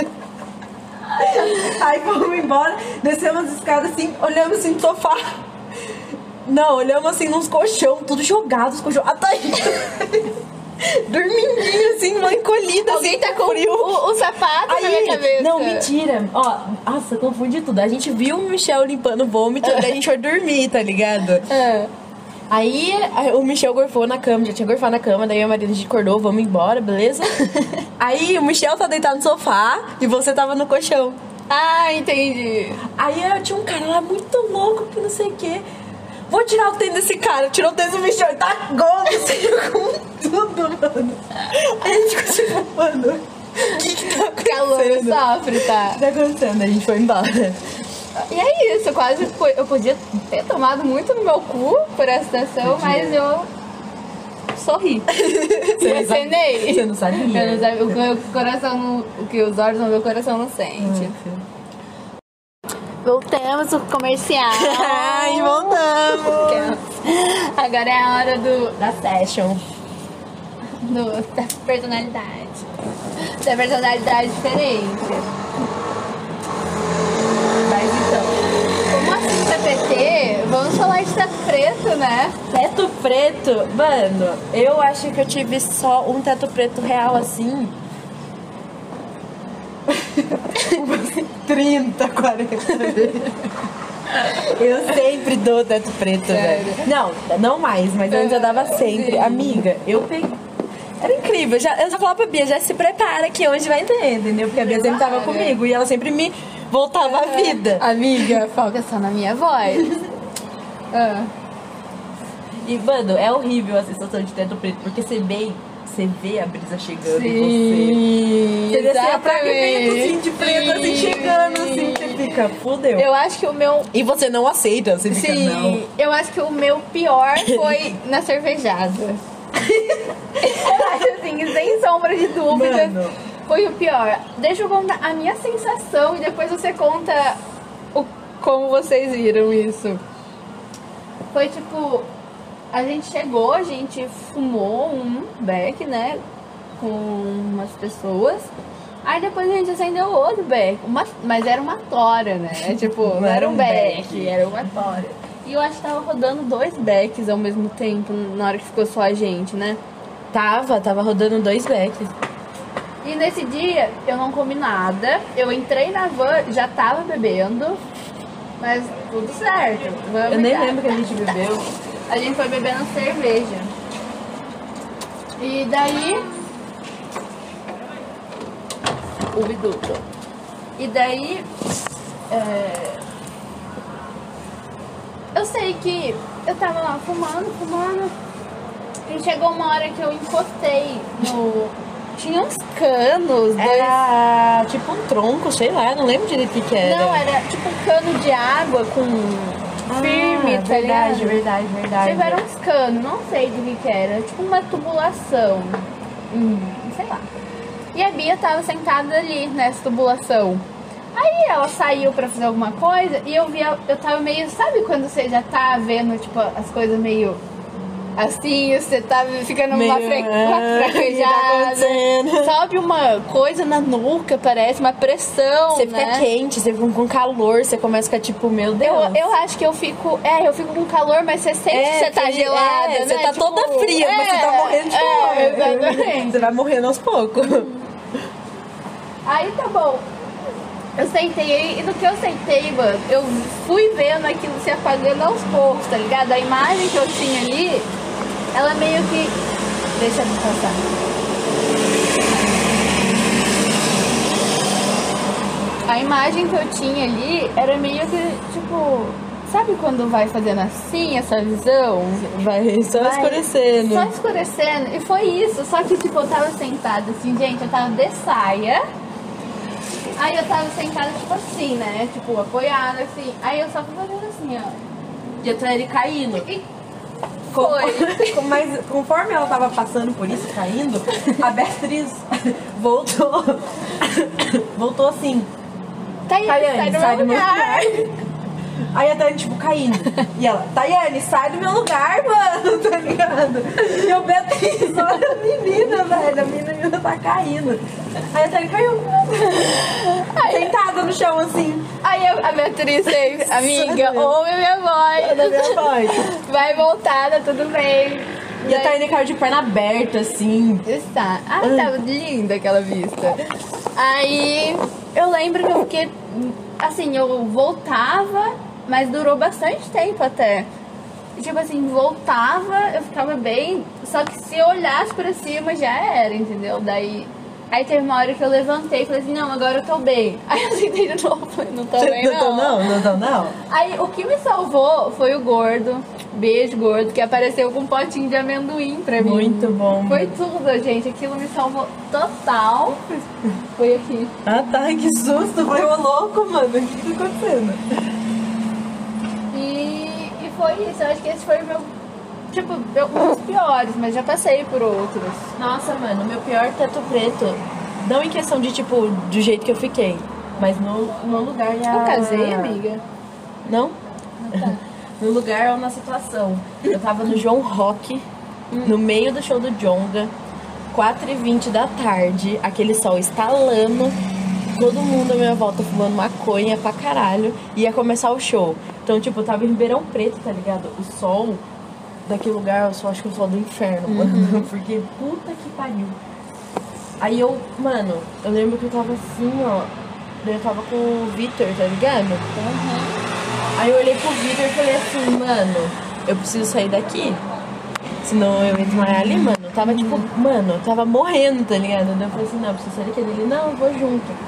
Aí fomos embora, descemos as escadas assim, olhamos assim no sofá. Não, olhamos assim nos colchão, tudo jogado, os colchão. A Thaís. *laughs* Dormindinho assim, uma encolhida Alguém assim, tá com o, o sapato na minha cabeça. Não, mentira. Ó, nossa, confundi tudo. A gente viu o Michel limpando vômito, daí a gente foi dormir, tá ligado? Ah. Aí o Michel gorfou na cama, já tinha gorfado na cama, daí a Marina a gente acordou, vamos embora, beleza? *laughs* aí o Michel tá deitado no sofá e você tava no colchão. Ah, entendi. Aí eu tinha um cara lá muito louco que não sei o quê. Vou tirar o tênis desse cara, tirou o tênis do Michel e tá gol, assim, *laughs* com tudo, mano. Aí a gente ficou tipo, mano, o que que tá Calor acontecendo? sofre, tá? O que tá acontecendo? A gente foi embora. E é isso, quase foi. Eu podia ter tomado muito no meu cu por essa situação, mas eu sorri. *laughs* Você Eu acenei. Você não sabia? Eu não sabia, o que o coração não, o que os olhos não vê, o coração não sente. Voltamos o comercial. *laughs* Ai, voltamos! Agora é a hora do, Da session. do- da personalidade. Da personalidade diferente. Mas então, Como assim TPT? Vamos falar de teto preto, né? teto preto, mano, eu acho que eu tive só um teto preto real assim. *laughs* Umas 30, 40 vezes. Eu sempre dou teto preto, Sério? velho. Não, não mais, mas antes eu dava sempre. Sim. Amiga, eu peguei. Era incrível. Já, eu já falava pra Bia, já se prepara que hoje vai ter, entendeu? Porque a Bia sempre tava comigo e ela sempre me voltava à vida. Amiga, foca só na minha voz. *laughs* Ah. E, mano, é horrível a sensação de teto preto, porque você vem, você vê a brisa chegando em você. Sim, Você vê assim, a fragmento assim de preto assim Sim. chegando assim, você fica, fudeu. Eu acho que o meu E você não aceita, você fica, Sim, não. eu acho que o meu pior foi *laughs* na cervejada. eu acho assim, sem sombra de dúvida, Mano. foi o pior. Deixa eu contar a minha sensação e depois você conta o, como vocês viram isso. Foi tipo, a gente chegou, a gente fumou um beck, né? Com umas pessoas. Aí depois a gente acendeu outro beck. Uma, mas era uma tora, né? É tipo, não, era um beck, era uma tora. E eu acho que tava rodando dois becks ao mesmo tempo, na hora que ficou só a gente, né? Tava, tava rodando dois backs. E nesse dia eu não comi nada. Eu entrei na van, já tava bebendo. Mas tudo certo. Vamos Eu nem dar. lembro que a gente bebeu. *laughs* A gente foi bebendo cerveja. E daí. O biduto. E daí. é, Eu sei que eu tava lá fumando, fumando. E chegou uma hora que eu encostei no. Tinha uns canos, dois Era tipo um tronco, sei lá, não lembro direito o que, que era. Não, era tipo um cano de água com firme, ah, tá verdade, ligado? verdade, verdade. Tiveram uns canos, não sei do que que era, tipo uma tubulação. Hum, sei lá. E a Bia tava sentada ali nessa tubulação. Aí ela saiu pra fazer alguma coisa e eu vi, eu tava meio, sabe quando você já tá vendo, tipo, as coisas meio assim, você tá ficando uma, Meio, tá fraquejada. acontecendo? Sobe uma coisa na nuca, parece uma pressão, Você né? fica quente, você fica com calor, você começa a ficar tipo, meu Deus. Eu, eu acho que eu fico. É, eu fico com calor, mas você sente que você tá gelada. é, né? Você tá Tipo, toda fria, mas você tá é, morrendo de é, calor. Exatamente. *laughs* Você vai morrendo aos poucos. Aí tá bom. Eu sentei e no que eu sentei, mano, eu fui vendo aquilo se apagando aos poucos, tá ligado? A imagem que eu tinha ali, ela meio que. Deixa eu passar. A imagem que eu tinha ali era meio que, tipo, sabe quando vai fazendo assim essa visão? Vai só Vai escurecendo. Só escurecendo. E foi isso. Só que, tipo, eu tava sentada assim, gente, eu tava de saia. Aí eu tava sentada, tipo assim, né? Tipo, apoiada, assim. Aí eu só fui fazendo assim, ó. E até ele caindo. E *laughs* Com- Mas conforme ela tava passando por isso, caindo, a Beatriz voltou. *coughs* voltou assim. Tayane, Tayane, sai sai do meu meu lugar. *laughs* Aí a Tayane, tipo, caindo. E ela, Tayane, sai do meu lugar, mano, *laughs* tá ligado? E eu, Beatriz, olha a menina, velho. A menina tá caindo. Aí a Tayane caiu. Sentada no chão, assim. Aí a, Beatriz fez, *laughs* amiga, ouve minha Da minha voz. voz. Vai voltar, tá tudo bem. E a Tayane caiu de perna aberta, assim. Está. Ah, tava linda aquela vista. Aí eu lembro que eu fiquei. Assim, eu voltava, mas durou bastante tempo até. E, Tipo assim, voltava, eu ficava bem. Só que se eu olhasse pra cima já era, entendeu? Daí. Aí teve uma hora que eu levantei e falei assim, não, agora eu tô bem. *laughs* Aí eu sentei de novo, falei, não tô bem não, não, não, não, não. Aí o que me salvou foi o gordo, beijo gordo, que apareceu com um potinho de amendoim pra mim. Muito bom. Foi tudo, gente. Aquilo me salvou total. Foi aqui. Ah, tá, que susto. Foi o louco, mano. O que tá acontecendo? E, e foi isso. Eu acho que esse foi o meu. Tipo, um dos piores, mas já passei por outros. Nossa, mano, meu pior teto preto. Não em questão de, tipo, do jeito que eu fiquei. Mas no, no lugar a... Eu casei, amiga. Não? *laughs* no lugar ou na situação. Eu tava no João Rock, no meio do show do Jonga, 4h20 da tarde, aquele sol estalando, todo mundo à minha volta fumando maconha pra caralho, ia começar o show. Então, tipo, eu tava em Ribeirão Preto, tá ligado? O sol daquele lugar, eu só acho que é o sol do inferno, mano. *laughs* Porque puta que pariu. Aí eu, mano, eu lembro que eu tava assim, ó. Eu tava com o Vitor, tá ligado? Aí eu olhei pro Vitor e falei assim, mano, eu preciso sair daqui. Senão eu ia desmaiar ali, mano. Eu tava tipo, mano, eu tava morrendo, tá ligado? Daí eu falei assim, não, eu preciso sair daqui. Ele, não, eu vou junto.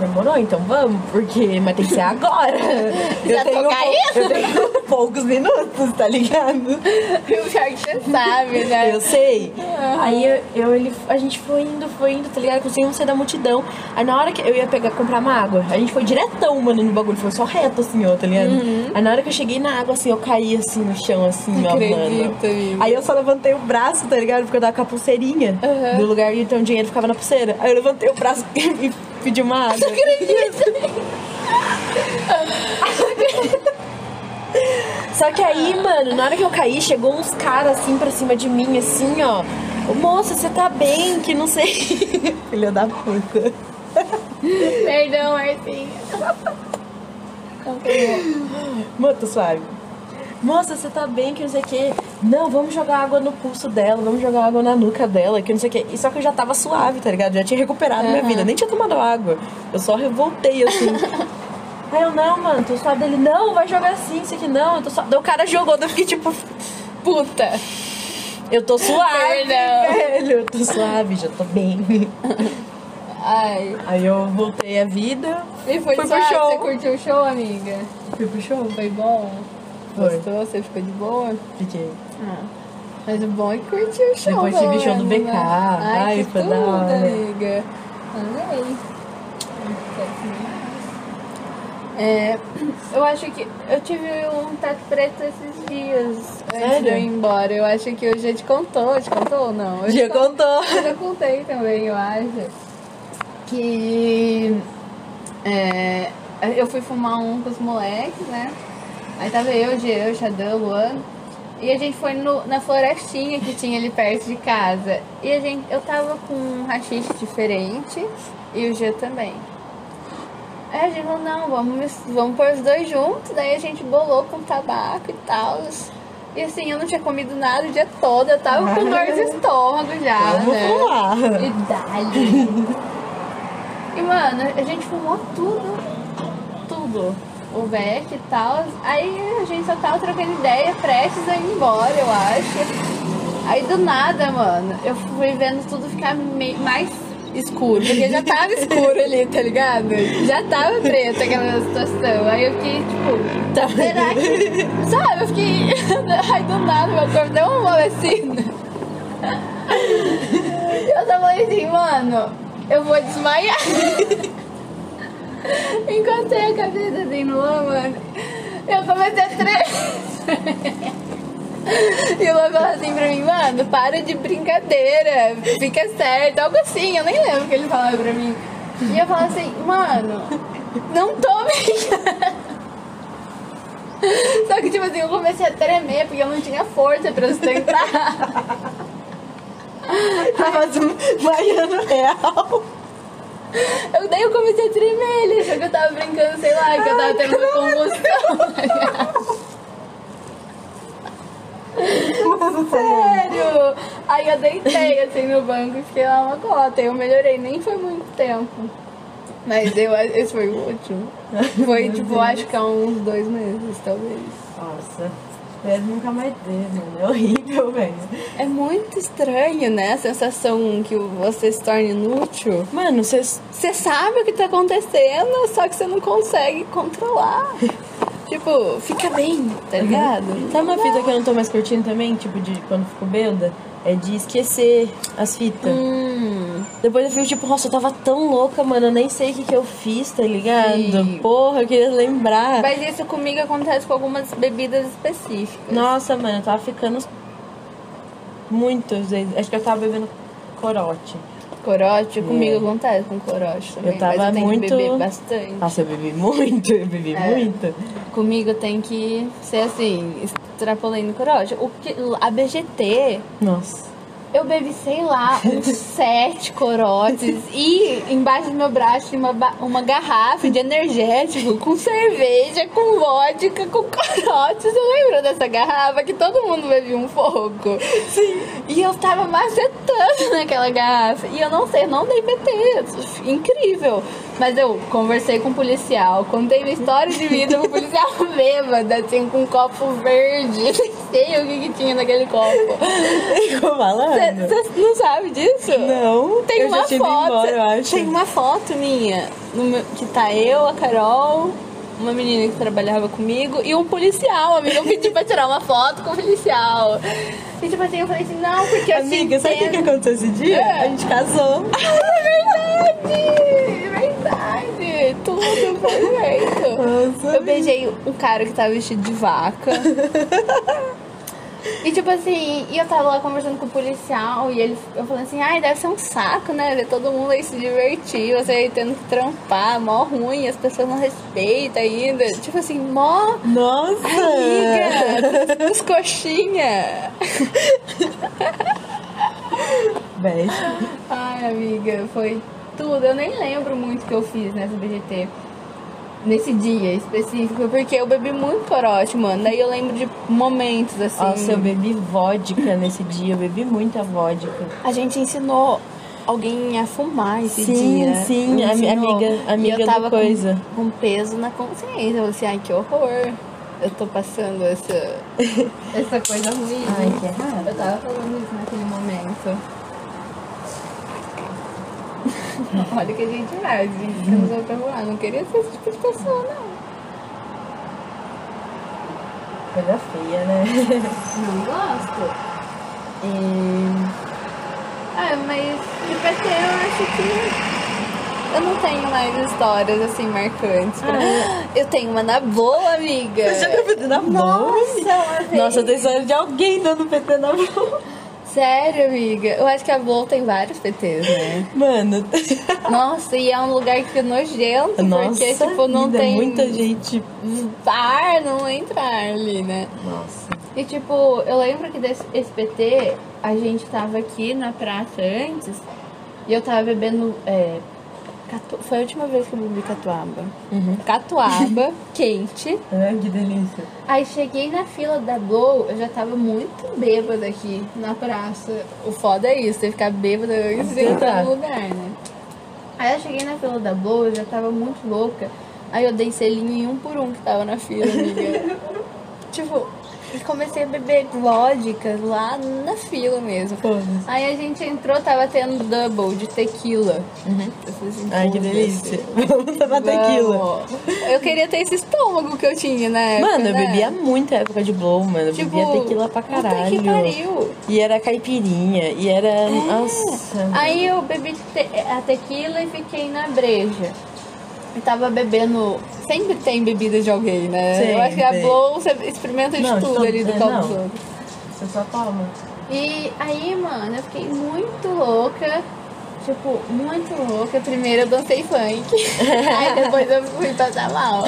Demorou, então vamos, porque mas tem que ser agora. *laughs* Já eu, tenho tô pou- caindo? eu tenho poucos minutos, tá ligado? O pior que você sabe, né? Eu sei. Aí eu, eu- ele, a gente foi indo, foi indo, tá ligado? Conseguimos sair da multidão. Aí na hora que eu ia pegar, comprar uma água, a gente foi diretão, mano, no bagulho. Foi só reto, assim, ó, tá ligado? Aí na hora que eu cheguei na água, assim, eu caí, assim, no chão, assim, ó, mano. Amigo. Aí eu só levantei o braço, tá ligado? Porque eu tava com a pulseirinha Uhum. do lugar onde o dinheiro ficava na pulseira. Aí eu levantei o braço *laughs* e pedi uma água. Só que aí, mano, na hora que eu caí, chegou uns caras assim pra cima de mim, assim, ó. Moça, você tá bem? Que não sei. *laughs* Filha da puta. Perdão, Marcinha. Mano, tô suave. Moça, você tá bem? Que não sei o quê. Não, vamos jogar água no pulso dela, vamos jogar água na nuca dela, que não sei o quê. E só que eu já tava suave, tá ligado? Já tinha recuperado minha Aham. vida, nem tinha tomado água. Eu só revoltei assim. *laughs* Aí eu, não, mano, tô suave dele. Não, vai jogar assim, isso aqui não. Eu tô suave. Daí o cara jogou, daí eu fiquei tipo, Puta. eu tô suave, *laughs* velho. Eu tô suave, já tô bem. Ai. Aí eu voltei a vida, E foi Fui pro suave? show. Você curtiu o show, amiga? fui pro show. Foi bom? Foi. Gostou? Você ficou de boa? Fiquei. Ah. Mas o bom é que curtiu o show. Depois tive show do BK. né? Ai, Ai, foi da tudo, hora. amiga. Amei. É, eu acho que eu tive um teto preto esses dias antes Sério? de eu ir embora. Eu acho que eu já te contou, te contou ou não? Eu Já contou. eu já contei também, eu acho. Que é, eu fui fumar um com os moleques, né? Aí tava eu, Jean, o Xadão, o Luan. E a gente foi no- na florestinha que tinha ali perto de casa. E a gente, eu tava com um rachixe diferente e o Jean também. Aí a gente falou, não, vamos, vamos pôr os dois juntos. Daí a gente bolou com tabaco e tal. E assim, eu não tinha comido nada o dia todo. Eu tava com dor de *laughs* estômago já, Vamos né? pular. E dali. *laughs* E, mano, a gente fumou tudo. Tudo. O Beck e tal. Aí a gente só tava trocando ideia, prestes a ir embora, eu acho. Aí do nada, mano, eu fui vendo tudo ficar me- mais escuro. Porque já tava *laughs* escuro ali, tá ligado? Já tava preto aquela situação. Aí eu fiquei, tipo, Tá. será que. *laughs* Sabe, eu fiquei. *laughs* Aí do nada meu corpo deu uma amolecida. Eu só falei assim, mano, eu vou desmaiar. Encostei a cabeça assim no Luan, mano. Eu comecei a tremer. E o Luan falou assim pra mim, mano, para de brincadeira, fica certo, algo assim, eu nem lembro o que ele falava pra mim. E eu falava assim, mano, não tô brincando. Só que, tipo assim, eu comecei a tremer porque eu não tinha força pra sustentar. Tava desmaiando real. *laughs* Eu, daí eu comecei a tremer, ele achou que eu tava brincando, sei lá, que eu tava tendo uma convulsão. tá ligado? Sério! Aí eu deitei assim no banco e fiquei lá uma cota. Eu melhorei, nem foi muito tempo. Mas eu, esse foi o último. Foi tipo, acho que há uns dois meses, talvez. Nossa, espero nunca mais ter, mano. É horrível, velho. É muito estranho, né? A sensação que você se torna inútil. Mano. Você sabe o que tá acontecendo, só que você não consegue controlar. *laughs* tipo, fica bem, tá ligado? Sabe uma fita que eu não tô mais curtindo também? Tipo, de quando fico bêbada? É de esquecer as fitas. Hum, Depois eu fico tipo, nossa, eu tava tão louca, mano. Eu nem sei o que, que eu fiz, tá ligado? Sim. Porra, eu queria lembrar. mas isso comigo acontece com algumas bebidas específicas. Nossa, mano, eu tava ficando muitas vezes. Acho que eu tava bebendo corote. Corote, comigo É. acontece com corote também. Eu tava mas eu tenho muito- que beber bastante. Nossa, eu bebi muito, eu bebi É. muito. Comigo tem que ser assim, extrapolei no corote. O que, a BGT, Nossa. Eu bebi, sei lá, uns *laughs* sete corotes. E embaixo do meu braço tinha uma, uma garrafa de energético com cerveja, com vodka, com corotes. Você lembra dessa garrafa que todo mundo bebia um pouco? Sim. E eu tava macetando naquela garrafa. E eu não sei, eu não dei PT. Incrível. Mas eu conversei com o policial, contei minha história de vida pro policial *laughs* bêbada, assim, com um copo verde. *laughs* Nem sei o que, que tinha naquele copo. Ficou malandro? Você não sabe disso? Não, Tem uma foto. embora, eu acho. Tem uma foto minha meu- que tá eu, a Carol, uma menina que trabalhava comigo e um policial, amiga. Eu pedi pra tirar uma foto com o policial. E tipo assim, eu falei assim, não, porque eu Amiga, sabe o que, que aconteceu esse dia? É. A gente casou. *laughs* É verdade! Verdade! Tudo perfeito! Nossa. Eu beijei um cara que tava vestido de vaca. *laughs* E tipo assim, e eu tava lá conversando com o policial e ele, eu falei assim, ai, deve ser um saco, né? Ver todo mundo aí se divertir, você aí tendo que trampar, mó ruim, as pessoas não respeitam ainda. Tipo assim, mó Nossa! amiga, *laughs* os coxinha. Beijo. Ai, amiga, foi tudo. Eu nem lembro muito o que eu fiz nessa BGT. Nesse dia específico, porque eu bebi muito corote, mano. Daí eu lembro de momentos assim. Nossa, eu bebi vodka nesse dia, eu bebi muita vodka. A gente ensinou alguém a fumar esse Sim, dia. sim, ami- Ensinou. amiga- E amiga eu do tava com- coisa. Com, peso na consciência. Eu falei assim, ai, que horror. Eu tô passando essa, *laughs* essa coisa ruim. Ai, que errado. Eu tava falando isso naquele momento. *laughs* Olha que a gente faz, a gente fica nos outros voar. Não queria ser esse tipo de pessoa, não. Coisa feia, né? *laughs* Não gosto. E... Ah, mas de PT eu acho que. Eu não tenho mais histórias assim marcantes. pra- *gasps* Eu tenho uma na boa, amiga. Você já deu PT na boa? Nossa. Nossa, eu tenho história de alguém dando PT na boa. Sério, amiga. Eu acho que a Boa tem vários PTs, né? Mano, Nossa, e é um lugar que é nojento, nossa porque, tipo, não vida, tem muita gente... ar, não entra ar ali, né? Nossa. E tipo, eu lembro que desse esse PT, a gente tava aqui na praça antes e eu tava bebendo. É, catu- Foi a última vez que eu bebi catuaba. Uhum. Catuaba, *laughs* quente. Ai, que delícia. Aí cheguei na fila da Blow, eu já tava muito bêbada aqui na praça. O foda é isso, você ficar bêbada entrar no lugar, né? Aí eu cheguei na fila da Blow, eu já tava muito louca. Aí eu dei selinho em um por um que tava na fila, amiga. *laughs* tipo, e comecei a beber vodka lá na fila mesmo. Foda-se. Aí a gente entrou, tava tendo double de tequila. Eu falei assim, Ai, que "Foda-se, delícia. *laughs* Vamos tomar tequila. vamos." Eu queria ter esse estômago que eu tinha, né? Mano, eu né? bebia muita época de blow, mano. Eu Tipo, bebia tequila pra caralho. que pariu. E era caipirinha. E era. Nossa. Aí eu bebi te- a tequila e fiquei na breja. E tava bebendo. Sempre tem bebida de alguém, né? Eu acho que a Sempre. Blow você experimenta de Não, tudo todo- ali do é, copo não. dos outros. Você só toma. E aí, mano, eu fiquei muito louca. Tipo, muito louca. Primeiro eu dancei funk. *laughs* aí depois eu fui passar mal.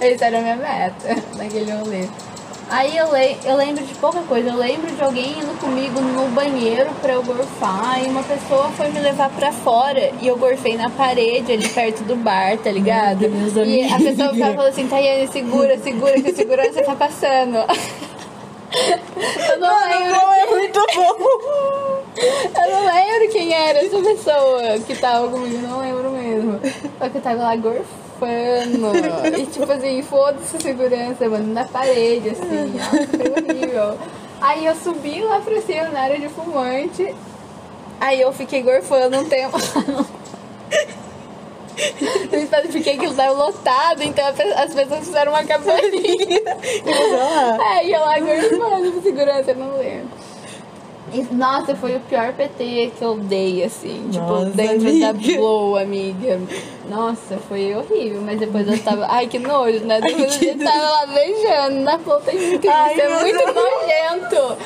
Essa era a minha meta *laughs* naquele rolê. Aí eu, le eu lembro de pouca coisa. Eu lembro de alguém indo comigo no banheiro pra eu gorfar. E uma pessoa foi me levar pra fora. E eu gorfei na parede ali perto do bar, tá ligado? Meu Deus, e a pessoa ficava falando assim, Tayane, segura, segura, que o segurança tá passando. *laughs* Eu não lembro. Blow é muito bom. Eu não lembro quem era essa pessoa que tava comigo, não lembro mesmo. Só que eu tava lá gorfando. E tipo assim, foda-se a segurança, mano, na parede, assim. Nossa, foi horrível. Aí eu subi lá pra cima na área de fumante. Aí eu fiquei gorfando um tempo. *laughs* Eu especifiquei que tava lotado, então as pessoas fizeram uma. *laughs* E você lá. É, eu lá gorfando com segurança, eu não lembro. Nossa, foi o pior PT que eu dei, assim. tipo, Nossa, dentro da amiga. Blow, amiga. Nossa, foi horrível. Mas depois eu tava. Ai, que nojo, né? Depois a que gente tava lá beijando. Na tem muito isso. Ai, é meu muito Deus. nojento.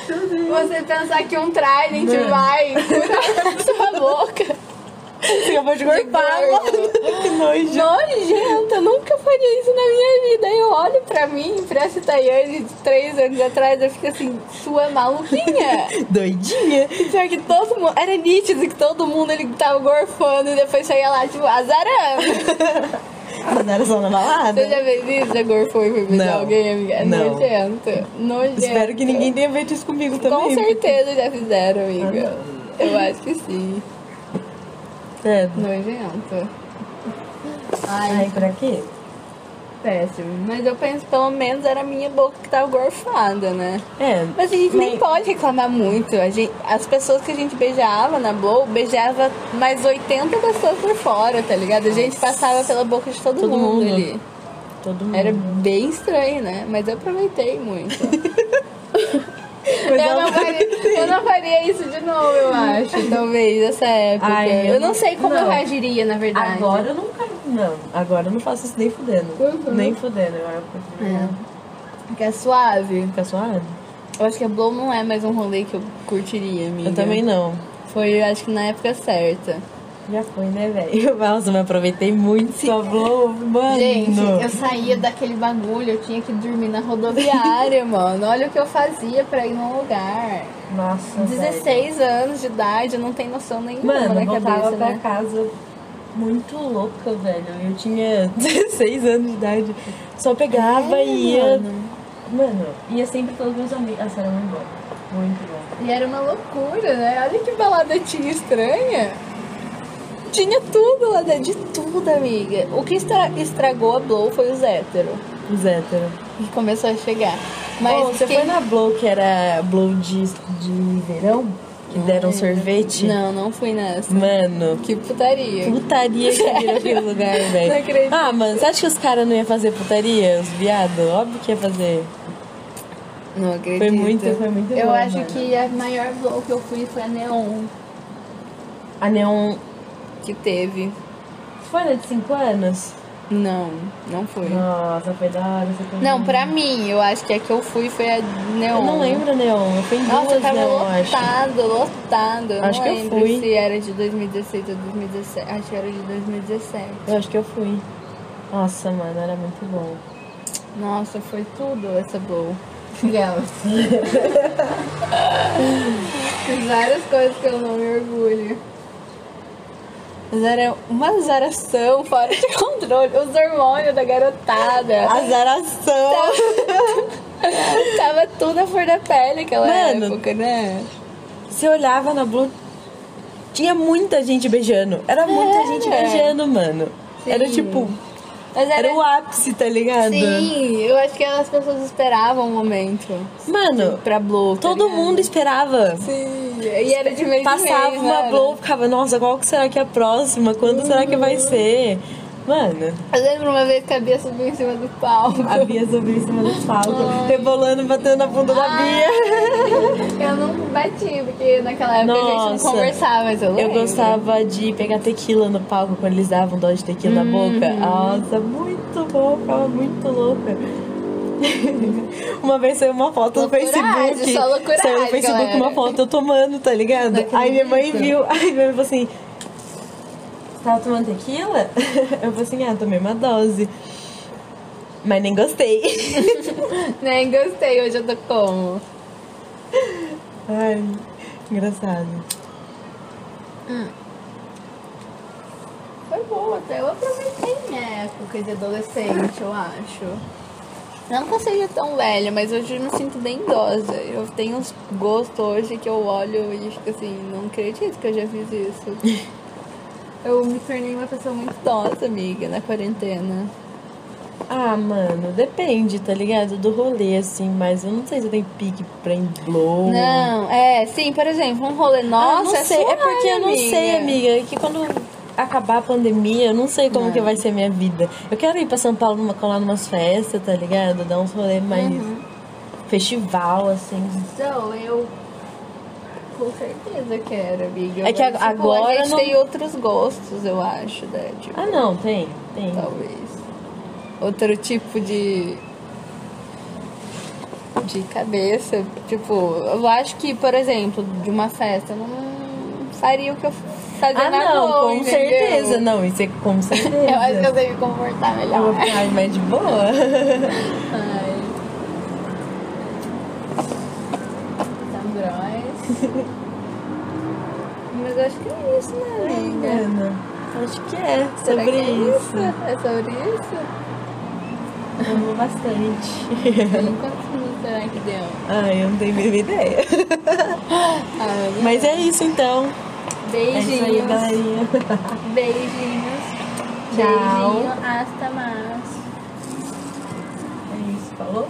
Você pensar que um trident Mano. vai curar *laughs* sua boca. Acabou de gordo. mano. Que nojo. Nojento, eu nunca faria isso na minha vida. Eu olho pra mim, pra essa Tayane de três anos atrás, eu fico assim, sua maluquinha. *laughs* Doidinha. Pior que todo mundo, era nítido que todo mundo ele tava gorfando e depois saía lá, tipo, azarando. *laughs* Só na balada. Você já fez isso? Já gorfou e foi beijar alguém, amiga? Não. nojento. Nojento. Espero que ninguém tenha feito isso comigo também. Com certeza já fizeram, Ah, amiga. Eu acho que sim. É. Nojento. Ai, pra quê? Péssimo. Mas eu penso, pelo menos era a minha boca que tava gorfada, né? É. Mas a gente nem Mas- pode reclamar muito. A gente, as pessoas que a gente beijava na Blow, beijava mais 80 pessoas por fora, tá ligado? A gente passava pela boca de todo, Todo mundo, mundo. ali. Todo mundo. Era bem estranho, né? Mas eu aproveitei muito. *laughs* Eu não, faria, eu não faria isso de novo, eu acho. Talvez, nessa época. Ai, eu, eu não sei como eu não. reagiria, na verdade. Agora eu nunca. Não, agora eu não faço isso nem fudendo. Uhum. Nem fudendo. Agora eu É. Porque é suave. Fica suave? Eu acho que a Blow não é mais um rolê que eu curtiria, amiga. Eu também não. Foi, acho que na época certa. Já foi, né, velho? *laughs* Nossa, eu aproveitei muito sua Blow, mano. Gente, eu saía daquele bagulho, eu tinha que dormir na rodoviária, *laughs* mano. Olha o que eu fazia pra ir num lugar. Nossa, 16 anos de idade, eu não tenho noção nenhuma Mano, na eu voltava cabeça, pra né? casa muito louca, velho. Eu tinha *laughs* 16 anos de idade. Só pegava É, e ia. mano. Mano, ia sempre todos meus amigos. Ah, sério, muito bom. Muito bom. E era uma loucura, né? Olha que balada tinha estranha. Tinha tudo lá dentro, de tudo, amiga. O que estra- estragou a Blow foi os héteros. Os héteros. Que começou a chegar. Mas Ô, você quem- foi na Blow que era Blow de, de verão? Que deram sorvete? Não, não fui nessa. Mano, Que putaria. putaria que virou *laughs* aquele lugar, velho. Não acredito. Ah, mano, você acha que os caras não iam fazer putaria? Os viados? Óbvio que ia fazer. Não acredito. Foi muito, foi muito Eu bom, acho mano. que a maior blow que eu fui foi a Neon A Neon. Que teve. Foi na de 5 anos? Não, não foi. Nossa, foi da hora. Também. Não, pra mim, eu acho que a que eu fui foi a Neon. Eu não lembro Neon. Eu fui em Nossa, duas tava Neon, eu acho. lotado, lotado. Eu Acho não que eu lembro fui. se era de 2016 ou 2017. Acho que era de 2017. Eu acho que eu fui. Nossa, mano, era muito bom. Nossa, foi tudo essa blow. *laughs* Várias coisas que eu não me orgulho. Mas era uma zaração fora de controle. Os hormônios da garotada. Azaração! *laughs* Tava tudo a flor da pele aquela Mano. época, né? Você olhava na Blue, tinha muita gente beijando. Era muita Era. gente beijando, mano. Era Sim. tipo, Mas era o ápice, tá ligado? Sim, eu acho que as pessoas esperavam o momento Mano, pra Blow. tá todo ligado? mundo esperava. Sim, e era de em Passava uma né? Blow, ficava, nossa, qual que será que é a próxima? Quando será que vai ser? Mano, Eu lembro uma vez que a Bia subiu em cima do palco. a Bia subiu em cima do palco, rebolando, batendo na bunda da Bia. Eu não bati, porque naquela época a gente Nossa. não conversava, mas eu Eu lembro. gostava de pegar tequila no palco quando eles davam dó de tequila na boca. Nossa, muito bom, ficava muito louca. *laughs* Uma vez saiu uma foto no Facebook. só saiu no Facebook galera. uma foto eu tomando, tá ligado? Aí minha mãe viu, *laughs* aí minha mãe falou assim: tava tomando tequila? *laughs* Eu falei assim: Ah, tomei uma dose. Mas nem gostei. *laughs* Nem gostei, hoje eu tô como? Ai, engraçado. Foi boa, até eu aproveitei minha época de adolescente, eu acho. Não que eu seja tão velha, mas hoje eu me sinto bem idosa. Eu tenho uns gostos hoje que eu olho e fico assim, não acredito que eu já fiz isso. *laughs* Eu me tornei uma pessoa muito idosa, amiga, na quarentena. Ah, mano, depende, tá ligado? Do rolê, assim, mas eu não sei se eu tenho pique pra blow. Não, é, sim, por exemplo, um rolê Ah, nossa, não é sei. É suave, porque eu não amiga. sei, amiga. É que quando acabar a pandemia, eu não sei como Não. que vai ser a minha vida. Eu quero ir pra São Paulo numa, colar numas festas, tá ligado? Dar uns rolês mais Uhum. festival, assim. Então, eu com certeza quero, amiga. É que Mas, tipo, agora a gente não- tem outros gostos, eu acho, né? Tipo, Ah, não, tem, tem. talvez. Outro tipo de. de cabeça. Tipo, eu acho que, por exemplo, de uma festa, eu não faria o que eu fazia Ah, na não, com entendeu? certeza. Não, isso é com certeza. *laughs* Eu acho que eu sei me comportar Eu melhor. vou ficar mais de boa. *laughs* Ai. Sandróis. *laughs* Mas acho que é isso, né, amiga? Mano, acho que é Será sobre que é isso. É sobre isso? Amo bastante. Quantos minutos será que deu? Ai, eu não tenho a mínima ideia. *laughs* Ah, Mas é isso então. É isso aí, Beijinhos. galerinha. *laughs* Beijinhos. Tchau. Beijinho. Hasta mais. É isso, falou?